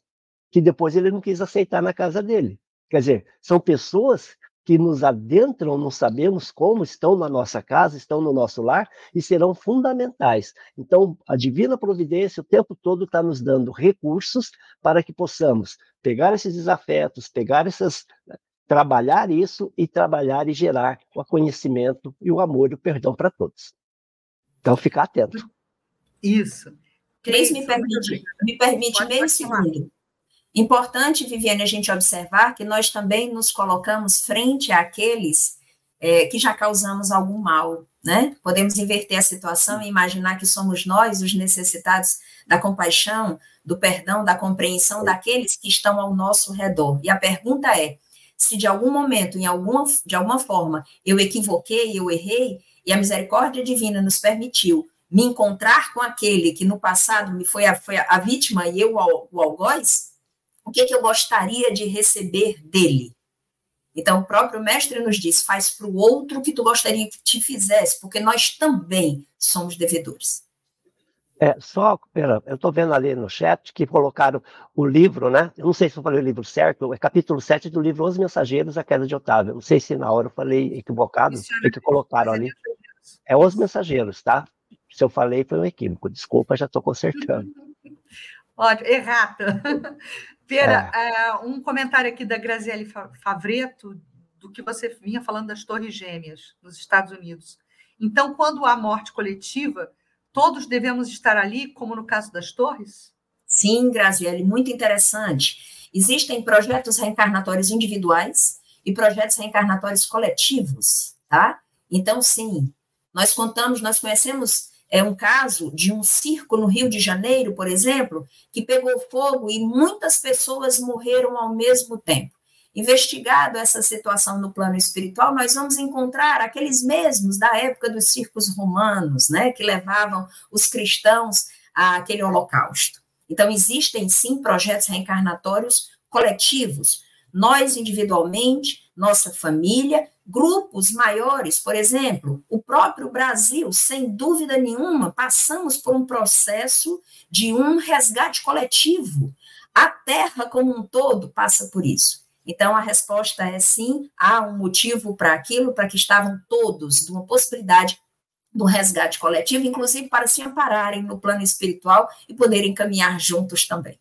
D: que depois ele não quis aceitar na casa dele. Quer dizer, são pessoas que nos adentram, não sabemos como, estão na nossa casa, estão no nosso lar e serão fundamentais. Então, a divina providência o tempo todo está nos dando recursos para que possamos pegar esses desafetos, pegar essas trabalhar isso e trabalhar e gerar o conhecimento e o amor e o perdão para todos. Então, ficar atento.
B: Isso.
C: Cris, me permite, me permite meio segundo. Importante, Viviane, a gente observar que nós também nos colocamos frente àqueles é, que já causamos algum mal, né? Podemos inverter a situação e imaginar que somos nós os necessitados da compaixão, do perdão, da compreensão daqueles que estão ao nosso redor. E a pergunta é: se de algum momento, em alguma, de alguma forma, eu equivoquei, eu errei, e a misericórdia divina nos permitiu me encontrar com aquele que no passado me foi a, foi a vítima e eu o, o algoz, o que, que eu gostaria de receber dele? Então, o próprio mestre nos diz: faz para o outro o que tu gostaria que te fizesse, porque nós também somos devedores.
D: É, só, pera, eu estou vendo ali no chat que colocaram o livro, né? Eu não sei se eu falei o livro certo, é capítulo 7 do livro Os Mensageiros, a Queda de Otávio. Não sei se na hora eu falei equivocado, o que colocaram ali. É Os Mensageiros, tá? Se eu falei, foi um equívoco. Desculpa, já estou consertando. [laughs]
B: Ótimo, errata. Pera, é. É, um comentário aqui da Graziele Favreto, do que você vinha falando das Torres Gêmeas, nos Estados Unidos. Então, quando há morte coletiva, todos devemos estar ali, como no caso das torres?
C: Sim, Graziele, muito interessante. Existem projetos reencarnatórios individuais e projetos reencarnatórios coletivos, tá? Então, sim, nós contamos, nós conhecemos é um caso de um circo no Rio de Janeiro, por exemplo, que pegou fogo e muitas pessoas morreram ao mesmo tempo. Investigado essa situação no plano espiritual, nós vamos encontrar aqueles mesmos da época dos circos romanos, né, que levavam os cristãos àquele holocausto. Então, existem sim projetos reencarnatórios coletivos, nós individualmente, nossa família, grupos maiores, por exemplo, o próprio Brasil, sem dúvida nenhuma, passamos por um processo de um resgate coletivo. A Terra como um todo passa por isso. Então, a resposta é sim, há um motivo para aquilo, para que estavam todos, de uma possibilidade do resgate coletivo, inclusive para se ampararem no plano espiritual e poderem caminhar juntos também.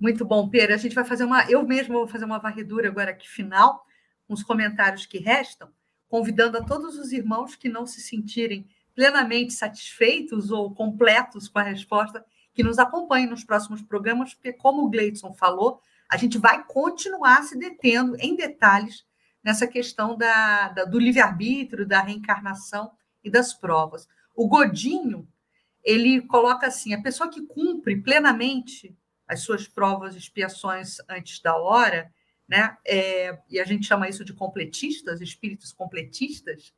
B: Muito bom, Pera. A gente vai fazer uma. Eu mesmo vou fazer uma varredura agora aqui final os comentários que restam, convidando a todos os irmãos que não se sentirem plenamente satisfeitos ou completos com a resposta, que nos acompanhem nos próximos programas, porque, como o Gleidson falou, a gente vai continuar se detendo em detalhes nessa questão da, da do livre-arbítrio, da reencarnação e das provas. O Godinho, ele coloca assim, a pessoa que cumpre plenamente as suas provas expiações antes da hora, né? É, e a gente chama isso de completistas, espíritos completistas,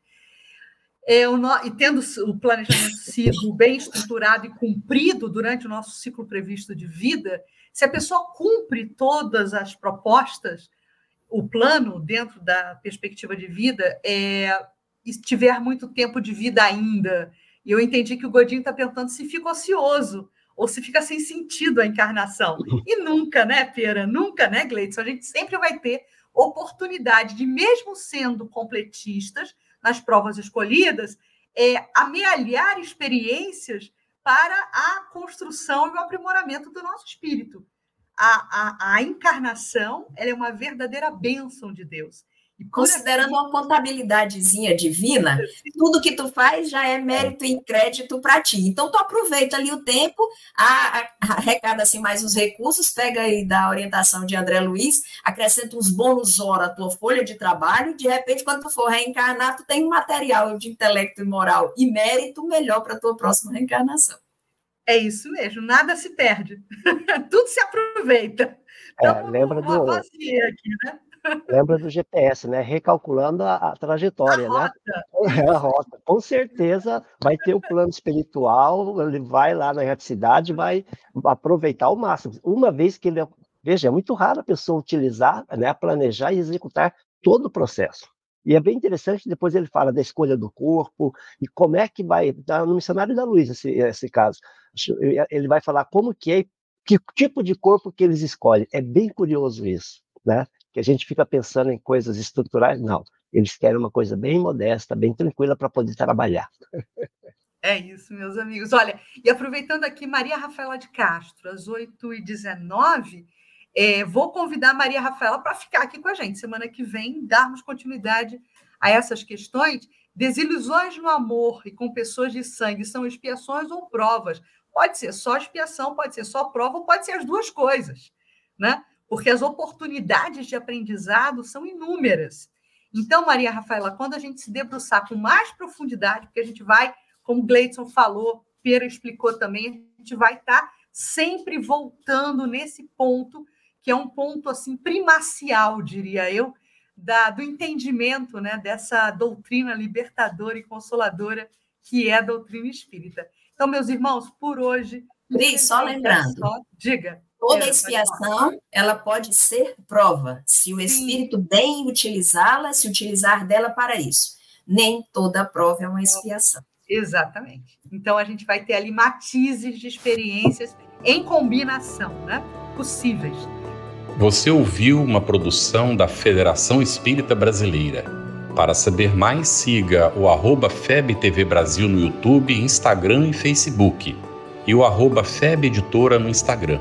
B: é, o, e tendo o planejamento sido bem estruturado e cumprido durante o nosso ciclo previsto de vida, se a pessoa cumpre todas as propostas, o plano dentro da perspectiva de vida, é, e tiver muito tempo de vida ainda, e eu entendi que o Godinho está perguntando se fica ocioso, ou se fica sem sentido a encarnação. E nunca, né, Pera? Nunca, né, Gleidson? A gente sempre vai ter oportunidade de, mesmo sendo completistas nas provas escolhidas, é, amealhar experiências para a construção e o aprimoramento do nosso espírito. A, a, a encarnação é uma verdadeira bênção de Deus.
C: Considerando uma contabilidadezinha divina, tudo que tu faz já é mérito e crédito para ti. Então, tu aproveita ali o tempo, arrecada assim mais os recursos, pega aí da orientação de André Luiz, acrescenta uns bônus hora à tua folha de trabalho, e de repente, quando tu for reencarnar, tu tem um material de intelecto e moral e mérito melhor para a tua próxima reencarnação.
B: É isso mesmo, nada se perde, [laughs] tudo se aproveita.
D: Então, é, lembra do... aqui, né? Lembra do GPS, né? Recalculando a, a trajetória, a né? É a rota. Com certeza vai ter o plano espiritual, ele vai lá na cidade, vai aproveitar ao máximo. Uma vez que ele. Veja, é muito raro a pessoa utilizar, né, planejar e executar todo o processo. E é bem interessante, depois ele fala da escolha do corpo e como é que vai, tá no Missionário da Luz esse, esse caso, ele vai falar como que é, que tipo de corpo que eles escolhem. É bem curioso isso, né? Que a gente fica pensando em coisas estruturais, não. Eles querem uma coisa bem modesta, bem tranquila para poder trabalhar.
B: É isso, meus amigos. Olha, e aproveitando aqui, Maria Rafaela de Castro, às 8h19, é, vou convidar a Maria Rafaela para ficar aqui com a gente. Semana que vem, darmos continuidade a essas questões. Desilusões no amor e com pessoas de sangue são expiações ou provas? Pode ser só expiação, pode ser só prova, pode ser as duas coisas, né? Porque as oportunidades de aprendizado são inúmeras. Então, Maria Rafaela, quando a gente se debruçar com mais profundidade, porque a gente vai como Gleidson falou, Pera explicou também, a gente vai estar tá sempre voltando nesse ponto, que é um ponto assim primacial, diria eu, da, do entendimento né, dessa doutrina libertadora e consoladora que é a doutrina espírita. Então, meus irmãos, por hoje.
C: Cris, só lembrando. Só,
B: diga.
C: Toda expiação ela pode ser prova, se o espírito Sim. bem utilizá-la, se utilizar dela para isso. Nem toda prova é uma expiação.
B: Exatamente. Então a gente vai ter ali matizes de experiências em combinação, né? Possíveis.
A: Você ouviu uma produção da Federação Espírita Brasileira. Para saber mais, siga o arroba FebTV Brasil no YouTube, Instagram e Facebook. E o arroba Feb Editora no Instagram.